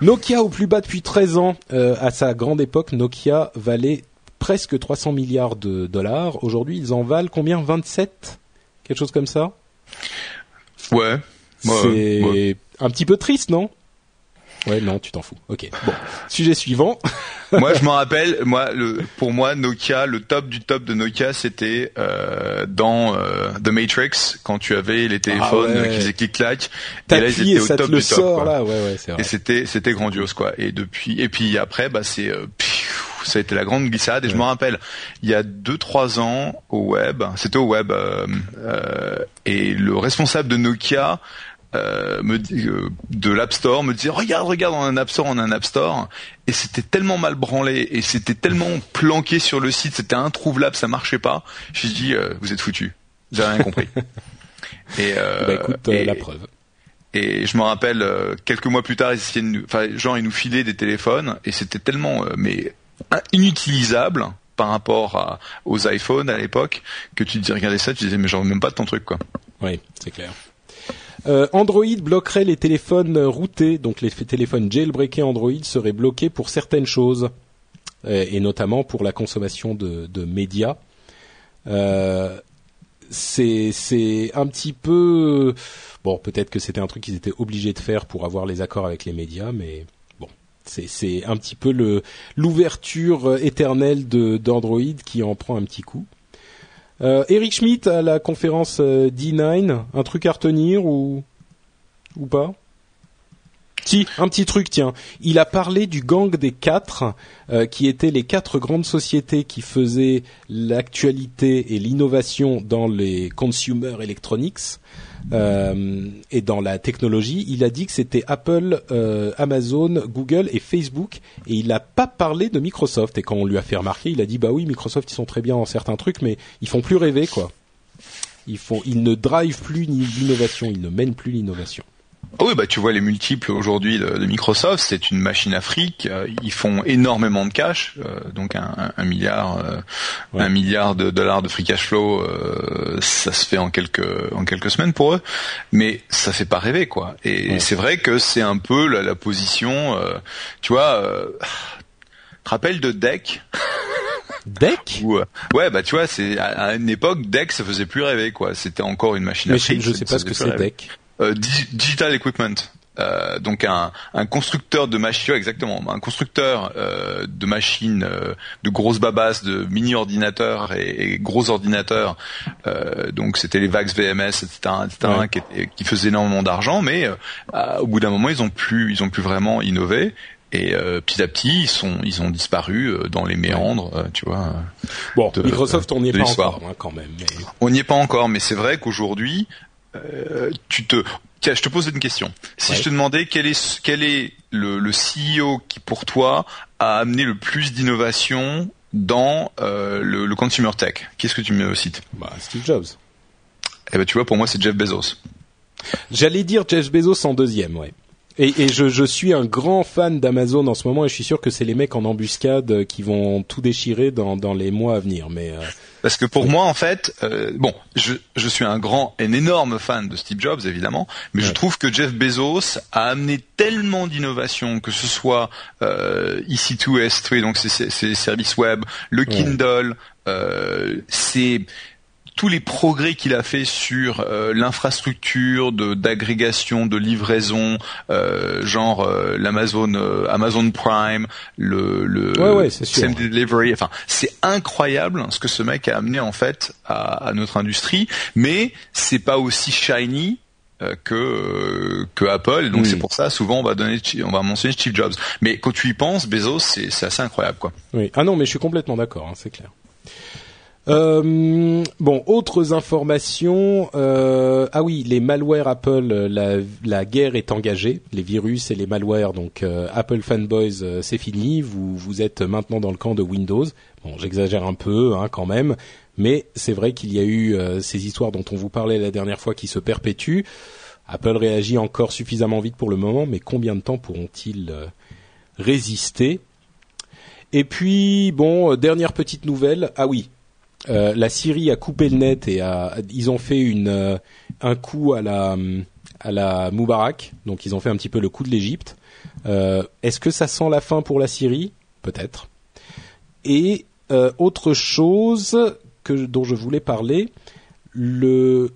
Nokia au plus bas depuis 13 ans. Euh, à sa grande époque, Nokia valait presque 300 milliards de dollars. Aujourd'hui, ils en valent combien? 27 Quelque chose comme ça? Ouais. c'est un petit peu triste, non? Ouais, non, tu t'en fous. Ok. Bon, sujet suivant. moi, je m'en rappelle. Moi, le, pour moi, Nokia, le top du top de Nokia, c'était euh, dans euh, The Matrix quand tu avais les téléphones ah qui faisaient clic-clac. Et là, ils étaient au top du top. Là, ouais, ouais, vrai. Et c'était, c'était grandiose, quoi. Et depuis, et puis après, bah, c'est euh, ça a été la grande glissade et je me rappelle il y a deux trois ans au web c'était au web euh, euh, et le responsable de Nokia euh, me euh, de l'App Store me disait regarde regarde on a un App Store on a un App Store. Et c'était tellement mal branlé et c'était tellement planqué sur le site c'était introuvable ça marchait pas. J'ai dit euh, vous êtes foutu vous avez rien compris. Et, bah écoute la preuve. Et je me rappelle quelques mois plus tard ils nous, enfin genre ils nous filaient des téléphones et c'était tellement mais inutilisable par rapport aux iPhones à l'époque que tu te dis regardez ça tu disais mais j'en veux même pas de ton truc quoi. Oui, c'est clair. Euh, Android bloquerait les téléphones routés, donc les téléphones jailbreakés Android seraient bloqués pour certaines choses, euh, et notamment pour la consommation de, médias. Euh, c'est un petit peu bon, peut-être que c'était un truc qu'ils étaient obligés de faire pour avoir les accords avec les médias, mais bon, c'est un petit peu l'ouverture éternelle d'Android qui en prend un petit coup. Euh, Eric Schmidt à la conférence euh, D9, un truc à retenir ou ou pas? Si, un petit truc, tiens. Il a parlé du gang des quatre, euh, qui étaient les quatre grandes sociétés qui faisaient l'actualité et l'innovation dans les consumer electronics. Euh, et dans la technologie, il a dit que c'était Apple, euh, Amazon, Google et Facebook, et il n'a pas parlé de Microsoft. Et quand on lui a fait remarquer, il a dit bah oui, Microsoft ils sont très bien en certains trucs, mais ils font plus rêver quoi. Ils ils ne drivent plus l'innovation, ils ne mènent plus l'innovation. Ah oui, bah tu vois les multiples aujourd'hui de, de Microsoft, c'est une machine à fric. euh, ils font énormément de cash, euh, donc un, un- milliard, euh, Ouais. un milliard de dollars de free cash flow, euh, ça se fait en quelques en quelques semaines pour eux, mais ça fait pas rêver quoi. Et Ouais. c'est vrai que c'est un peu la, la position, euh, tu vois. Euh, te rappelles de Deck? Deck? Ou, euh, ouais bah tu vois c'est à, à une époque Deck ça faisait plus rêver quoi c'était encore une machine Mais à je, fric je sais pas ce que c'est. Deck. Euh, Digi- digital equipment. Euh, donc un, un constructeur de machines, exactement, un constructeur euh, de machines, euh, de grosses babasses, de mini ordinateurs et, et gros ordinateurs. Euh, donc c'était les Vax VMS, etc., etc., Ouais. qui, qui faisaient énormément d'argent, mais euh, au bout d'un moment ils ont plus, ils ont plus vraiment innové. Et euh, petit à petit, ils sont, ils ont disparu euh, dans les méandres, euh, tu vois. Bon, de- Microsoft, on n'y est pas encore hein, quand même. mais- On n'y est pas encore, mais c'est vrai qu'aujourd'hui, euh, tu te, tiens, je te pose une question. Si Ouais. je te demandais quel est quel est le, le CEO qui pour toi a amené le plus d'innovation dans euh, le, le consumer tech, qu'est-ce que tu me cites? Bah, Steve Jobs. Eh ben tu vois, pour moi c'est Jeff Bezos. J'allais dire Jeff Bezos en deuxième, ouais. Et, et je, je suis un grand fan d'Amazon en ce moment et je suis sûr que c'est les mecs en embuscade euh, qui vont tout déchirer dans, dans les mois à venir. Mais euh, Parce que pour moi, en fait, euh, bon, je, je suis un grand, un énorme fan de Steve Jobs, évidemment, mais je Ouais. trouve que Jeff Bezos a amené tellement d'innovation, que ce soit euh, EC2, S3, donc les services web, le Kindle, euh, c'est tous les progrès qu'il a fait sur euh, l'infrastructure de d'agrégation, de livraison, euh, genre euh, l'Amazon euh, Amazon Prime, le, le Ouais, ouais, same delivery. Enfin, c'est incroyable ce que ce mec a amené en fait à, à notre industrie, mais c'est pas aussi shiny euh, que euh, que Apple. Donc c'est pour ça souvent on va donner on va mentionner Steve Jobs. Mais quand tu y penses, Bezos c'est c'est assez incroyable quoi. oui. Ah non, mais je suis complètement d'accord, hein, c'est clair. Euh, bon, autres informations. euh, ah oui, les malwares Apple, euh, la, guerre est engagée. Les virus et les malwares, donc Apple fanboys, c'est fini. Vous vous êtes maintenant dans le camp de Windows. Bon, j'exagère un peu hein, quand même, mais c'est vrai qu'il y a eu ces histoires dont on vous parlait la dernière fois qui se perpétuent. Apple réagit encore suffisamment vite pour le moment, mais combien de temps pourront-ils résister? Et puis bon, dernière petite nouvelle. Ah oui, euh, la Syrie a coupé le net et ils ont fait euh, un coup à la à la Moubarak, donc ils ont fait un petit peu le coup de l'Égypte. Euh, Est-ce que ça sent la fin pour la Syrie? Peut-être. Et autre chose que dont je voulais parler, le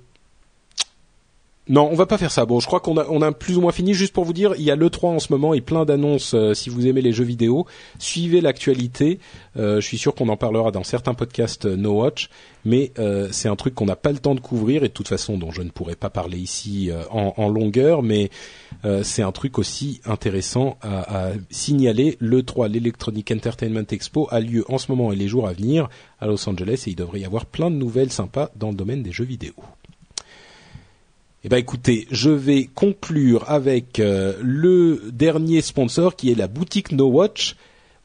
non, on va pas faire ça. Bon, je crois qu'on a, plus ou moins fini. Juste pour vous dire, il y a le 3 en ce moment et plein d'annonces. euh, si vous aimez les jeux vidéo, suivez l'actualité. Euh, je suis sûr qu'on en parlera dans certains podcasts euh, No Watch, mais c'est un truc qu'on n'a pas le temps de couvrir et de toute façon dont je ne pourrais pas parler ici en, longueur. Mais c'est un truc aussi intéressant à, à signaler. Le 3, l'Electronic Entertainment Expo, a lieu en ce moment et les jours à venir à Los Angeles et il devrait y avoir plein de nouvelles sympas dans le domaine des jeux vidéo. Eh ben écoutez, je vais conclure avec euh, le dernier sponsor qui est la boutique No Watch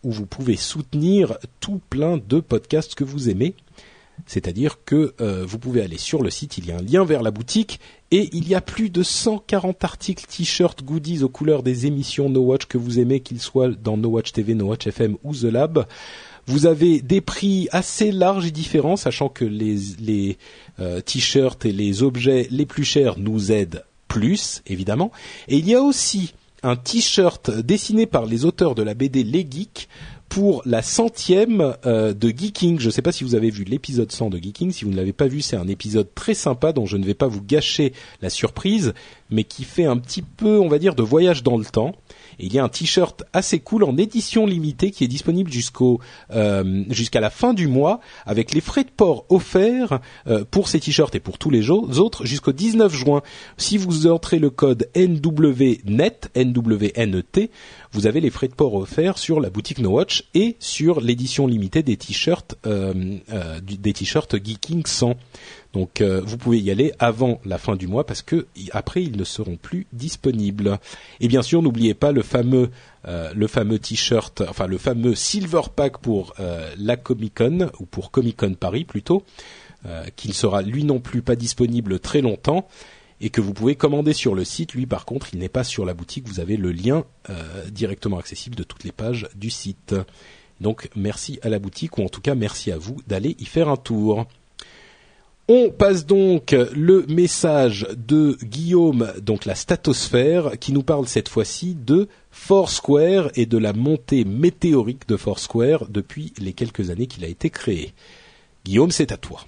où vous pouvez soutenir tout plein de podcasts que vous aimez. C'est-à-dire que euh, vous pouvez aller sur le site, il y a un lien vers la boutique et il y a plus de 140 articles, t-shirts, goodies aux couleurs des émissions No Watch que vous aimez, qu'ils soient dans No Watch TV, No Watch FM ou The Lab. Vous avez des prix assez larges et différents, sachant que les, euh, t-shirts et les objets les plus chers nous aident plus, évidemment. Et il y a aussi un t-shirt dessiné par les auteurs de la BD Les Geeks pour la centième euh, de Geeking. Je ne sais pas si vous avez vu l'épisode 100 de Geeking. Si vous ne l'avez pas vu, c'est un épisode très sympa dont je ne vais pas vous gâcher la surprise, mais qui fait un petit peu, on va dire, de voyage dans le temps. Il y a un t-shirt assez cool en édition limitée qui est disponible jusqu'au euh, jusqu'à la fin du mois avec les frais de port offerts euh, pour ces t-shirts et pour tous les autres jusqu'au 19 juin. Si vous entrez le code NWNET, NWNET, vous avez les frais de port offerts sur la boutique No Watch et sur l'édition limitée des t-shirts euh, euh des t-shirts Geeking 100. Donc euh, vous pouvez y aller avant la fin du mois parce que après ils ne seront plus disponibles. Et bien sûr, n'oubliez pas le fameux t-shirt, le fameux Silver Pack pour la Comic Con ou pour Comic Con Paris plutôt, qui ne sera lui non plus pas disponible très longtemps et que vous pouvez commander sur le site. Lui, par contre, il n'est pas sur la boutique. Vous avez le lien directement accessible de toutes les pages du site. Donc, merci à la boutique, ou en tout cas, merci à vous d'aller y faire un tour. On passe donc le message de Guillaume, donc la statosphère, qui nous parle cette fois-ci de Foursquare et de la montée météorique de Foursquare depuis les quelques années qu'il a été créé. Guillaume, c'est à toi.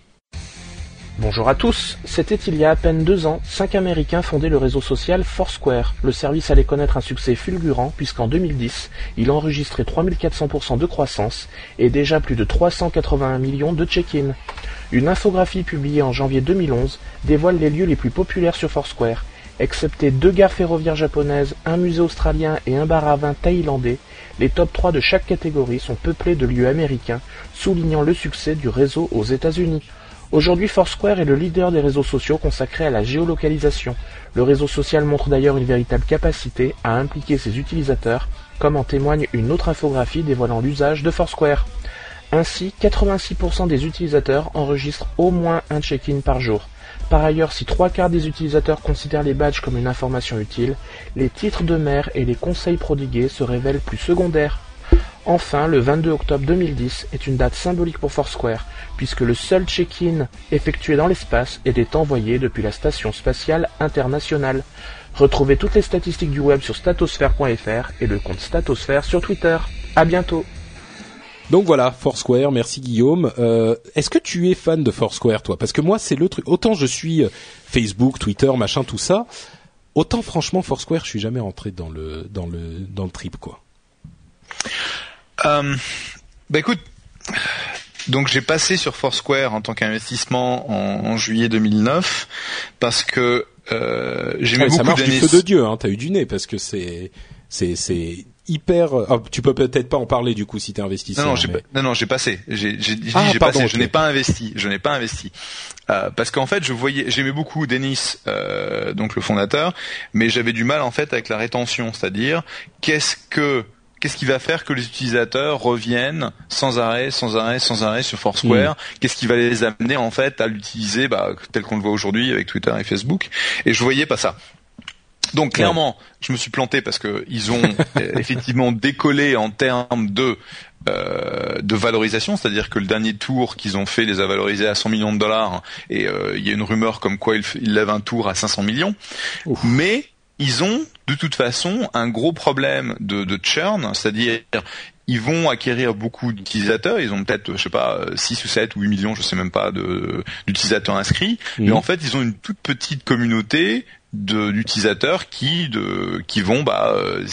Bonjour à tous. C'était il y a à peine deux ans, cinq Américains fondaient le réseau social Foursquare. Le service allait connaître un succès fulgurant puisqu'en 2010, il enregistrait 3400% de croissance et déjà plus de 381 millions de check-in. Une infographie publiée en janvier 2011 dévoile les lieux les plus populaires sur Foursquare. Excepté deux gares ferroviaires japonaises, un musée australien et un bar à vin thaïlandais, les top 3 de chaque catégorie sont peuplés de lieux américains, soulignant le succès du réseau aux États-Unis. Aujourd'hui, Foursquare est le leader des réseaux sociaux consacrés à la géolocalisation. Le réseau social montre d'ailleurs une véritable capacité à impliquer ses utilisateurs, comme en témoigne une autre infographie dévoilant l'usage de Foursquare. Ainsi, 86% des utilisateurs enregistrent au moins un check-in par jour. Par ailleurs, si trois quarts des utilisateurs considèrent les badges comme une information utile, les titres de mer et les conseils prodigués se révèlent plus secondaires. Enfin, le 22 octobre 2010 est une date symbolique pour Foursquare, puisque le seul check-in effectué dans l'espace était envoyé depuis la Station spatiale internationale. Retrouvez toutes les statistiques du web sur statosphère.fr et le compte Statosphère sur Twitter. À bientôt. Donc voilà, Foursquare, merci Guillaume. Euh, Est-ce que tu es fan de Foursquare, toi? Parce que moi, c'est le truc. Autant je suis euh, Facebook, Twitter, machin, tout ça. Autant franchement, Foursquare, je suis jamais rentré dans le dans le dans le trip, quoi. Euh, bah écoute, donc j'ai passé sur Foursquare en tant qu'investissement en, juillet 2009 parce que euh, j'ai mis beaucoup d'années. Ça marche du feu de Dieu, hein, t'as eu du nez parce que c'est c'est c'est hyper. Oh, tu peux peut-être pas en parler du coup si t'es investisseur. Non non, j'ai non non j'ai passé. J'ai j'ai ah, passé. Je n'ai pas investi. Je n'ai pas investi euh, parce qu'en fait je voyais j'aimais beaucoup Denis euh, donc le fondateur, mais j'avais du mal en fait avec la rétention, c'est-à-dire qu'est-ce que qu'est-ce qui va faire que les utilisateurs reviennent sans arrêt, sans arrêt, sans arrêt sur Foursquare mm. Qu'est-ce qui va les amener en fait à l'utiliser bah, tel qu'on le voit aujourd'hui avec Twitter et Facebook Et je voyais pas ça. Donc clairement, je me suis planté parce que ils ont effectivement décollé en termes de euh, de valorisation, c'est-à-dire que le dernier tour qu'ils ont fait les a valorisés à 100 millions de dollars et euh, il y a une rumeur comme quoi ils, ils lèvent un tour à 500 millions. Mais ils ont de toute façon un gros problème de, de churn, c'est-à-dire ils vont acquérir beaucoup d'utilisateurs, ils ont peut-être, je sais pas, 6 ou 7 ou 8 millions, je sais même pas, d'utilisateurs inscrits, mais en fait, ils ont une toute petite communauté d'utilisateurs qui de, qui vont bah, euh,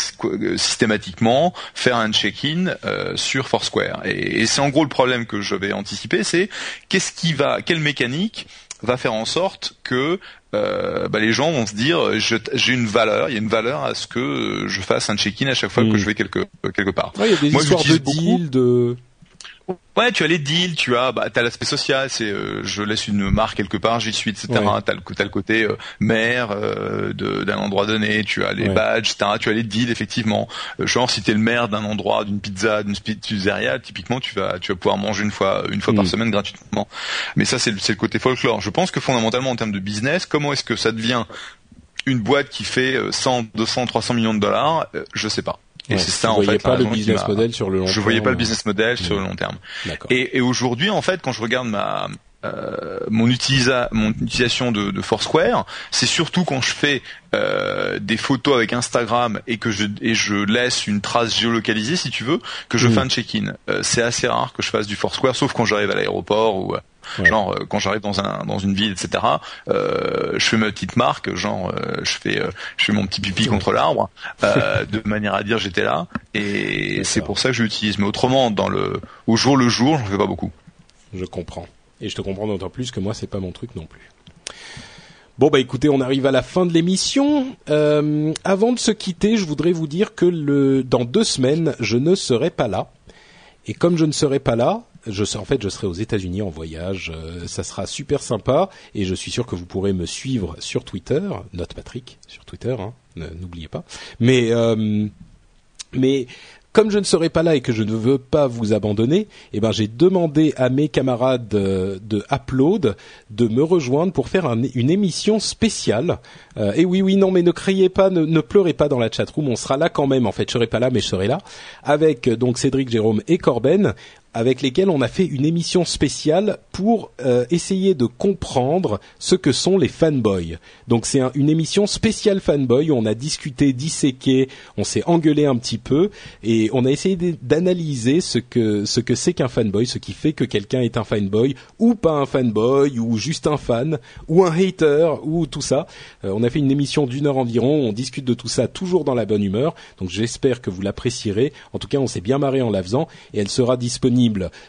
systématiquement faire un check-in euh, sur Foursquare. Et, et c'est en gros le problème que je vais anticiper, c'est qu'est-ce qui va, quelle mécanique va faire en sorte que euh, bah, les gens vont se dire j'ai une valeur, il y a une valeur à ce que je fasse un check-in à chaque fois que hmm. je vais quelque quelque part. il y a des Moi, histoires de deal, de Ouais, tu as les deals, tu as, bah, t'as l'aspect social, c'est euh, je laisse une marque quelque part, j'y suis, etc. T'as le, as le côté euh, maire euh, d'un endroit donné, tu as les badges, etc. Tu as les deals effectivement. Euh, genre si t'es le maire d'un endroit, d'une pizza, d'une pizzeria, typiquement tu vas tu vas pouvoir manger une fois une fois par mm. semaine gratuitement. Mais ça c'est le, le côté folklore. Je pense que fondamentalement en termes de business, comment est-ce que ça devient une boîte qui fait 100, 200, 300 millions de dollars? Je sais pas Et Ouais, c'est ça en voyais fait. pas le business model sur le long Je voyais terme. pas le business model sur le long terme. Et, et aujourd'hui, en fait, quand je regarde ma euh, mon, utilisa- mon utilisation de, de Foursquare, c'est surtout quand je fais euh, des photos avec Instagram et que je et je laisse une trace géolocalisée, si tu veux, que je Mm. fais un check-in. Euh, c'est assez rare que je fasse du Foursquare, sauf quand j'arrive à l'aéroport ou euh, Ouais. genre euh, quand j'arrive dans un dans une ville, etc. Euh, je fais ma petite marque, genre euh, je fais je fais mon petit pipi contre l'arbre, de manière à dire j'étais là. Et c'est pour ça que je l'utilise. Mais autrement, dans le au jour le jour, j'en fais pas beaucoup. Je comprends. Et je te comprends d'autant plus que moi, c'est pas mon truc non plus. Bon bah écoutez, on arrive à la fin de l'émission. Euh, avant de se quitter, je voudrais vous dire que le dans deux semaines, je ne serai pas là. Et comme je ne serai pas là, je en fait, je serai aux États-Unis en voyage. Euh, ça sera super sympa et je suis sûr que vous pourrez me suivre sur Twitter, Note Patrick sur Twitter, hein, n'oubliez pas. Mais euh, mais comme je ne serai pas là et que je ne veux pas vous abandonner, eh ben j'ai demandé à mes camarades euh, de Upload de me rejoindre pour faire un- une émission spéciale. Euh, et oui, oui, non, mais ne criez pas, ne, ne pleurez pas dans la chatroom. On sera là quand même. En fait, je serai pas là, mais je serai là avec donc Cédric, Jérôme et Corben avec lesquels on a fait une émission spéciale pour euh, essayer de comprendre ce que sont les fanboys. Donc c'est un- une émission spéciale fanboy on a discuté, disséqué, on s'est engueulé un petit peu et on a essayé d'analyser ce que ce que c'est qu'un fanboy, ce qui fait que quelqu'un est un fanboy ou pas un fanboy ou juste un fan ou un hater ou tout ça. Euh, on a fait une émission d'une heure environ, on discute de tout ça toujours dans la bonne humeur. Donc j'espère que vous l'apprécierez. En tout cas, on s'est bien marré en la faisant et elle sera disponible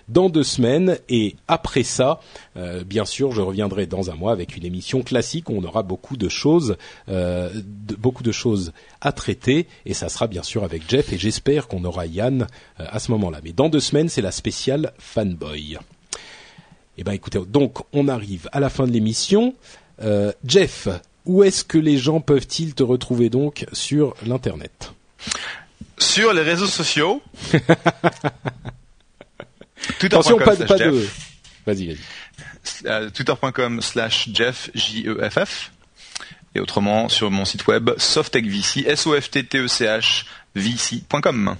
dans deux semaines. Et après ça, euh, bien sûr, je reviendrai dans un mois avec une émission classique où on aura beaucoup de choses, euh, de- beaucoup de choses à traiter. Et ça sera bien sûr avec Jeff et j'espère qu'on aura Yann euh, à ce moment-là. Mais dans deux semaines, c'est la spéciale fanboy. Eh ben écoutez, donc on arrive à la fin de l'émission. Jeff, où est-ce que les gens peuvent-ils te retrouver donc sur l'internet? Sur les réseaux sociaux. Twitter.com Attention, pas, de- slash pas Jeff, de. Vas-y, vas-y. euh, Twitter.com slash Jeff J E F F. Et autrement sur mon site web softtechvc E C H VC.com.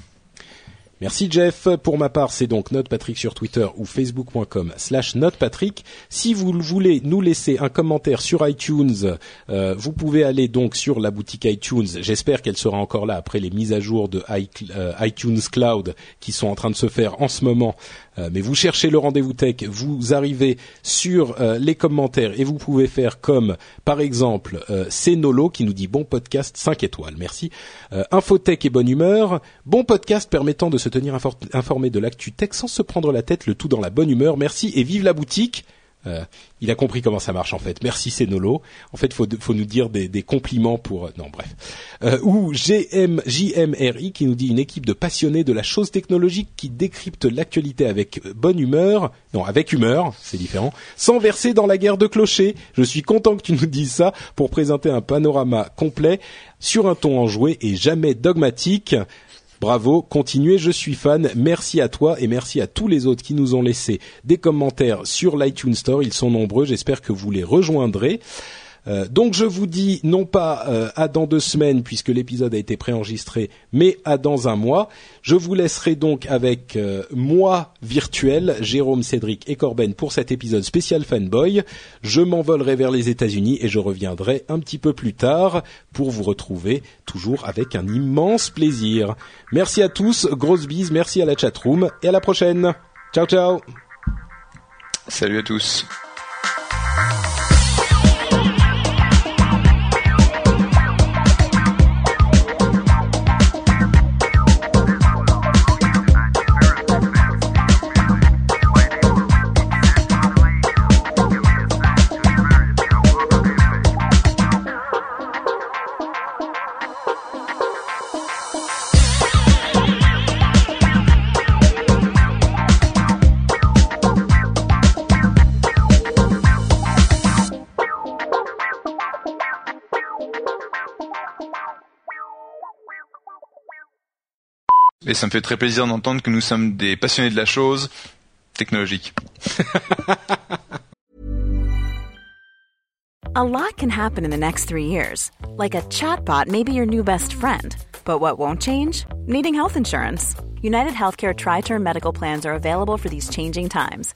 Merci Jeff. Pour ma part, c'est donc NotePatrick sur Twitter ou facebook.com slash NotePatrick. Si vous voulez nous laisser un commentaire sur iTunes, euh, vous pouvez aller donc sur la boutique iTunes. J'espère qu'elle sera encore là après les mises à jour de euh, iTunes Cloud qui sont en train de se faire en ce moment. Euh, mais vous cherchez le rendez-vous tech, vous arrivez sur euh, les commentaires et vous pouvez faire comme par exemple euh, qui nous dit bon podcast 5 étoiles, merci. Euh, Infotech et bonne humeur, bon podcast permettant de se tenir infor- informé de l'actu tech sans se prendre la tête, le tout dans la bonne humeur, merci et vive la boutique. Euh, il a compris comment ça marche en fait. Merci Sénolo. En fait, faut faut nous dire des, des compliments pour euh, non bref. Euh, ou GM JMRI qui nous dit une équipe de passionnés de la chose technologique qui décrypte l'actualité avec euh, bonne humeur, non avec humeur, c'est différent, sans verser dans la guerre de clochers. Je suis content que tu nous dises ça pour présenter un panorama complet sur un ton enjoué et jamais dogmatique. Bravo, continuez, je suis fan. Merci à toi et merci à tous les autres qui nous ont laissé des commentaires sur l'iTunes Store. Ils sont nombreux, j'espère que vous les rejoindrez. Euh, donc je vous dis non pas euh, à dans deux semaines puisque l'épisode a été préenregistré, mais à dans un mois. Je vous laisserai donc avec euh, moi virtuel, Jérôme, Cédric et Corben pour cet épisode spécial fanboy. Je m'envolerai vers les États-Unis et je reviendrai un petit peu plus tard pour vous retrouver toujours avec un immense plaisir. Merci à tous, grosse bise, merci à la chatroom et à la prochaine. Ciao ciao. Salut à tous. Ça me fait très plaisir d'entendre que nous sommes des passionnés de la chose technologique. A lot can happen in the next three years. Like a chatbot may be your new best friend. But what won't change? Needing health insurance. United Healthcare Tri Term Medical Plans are available for these changing times.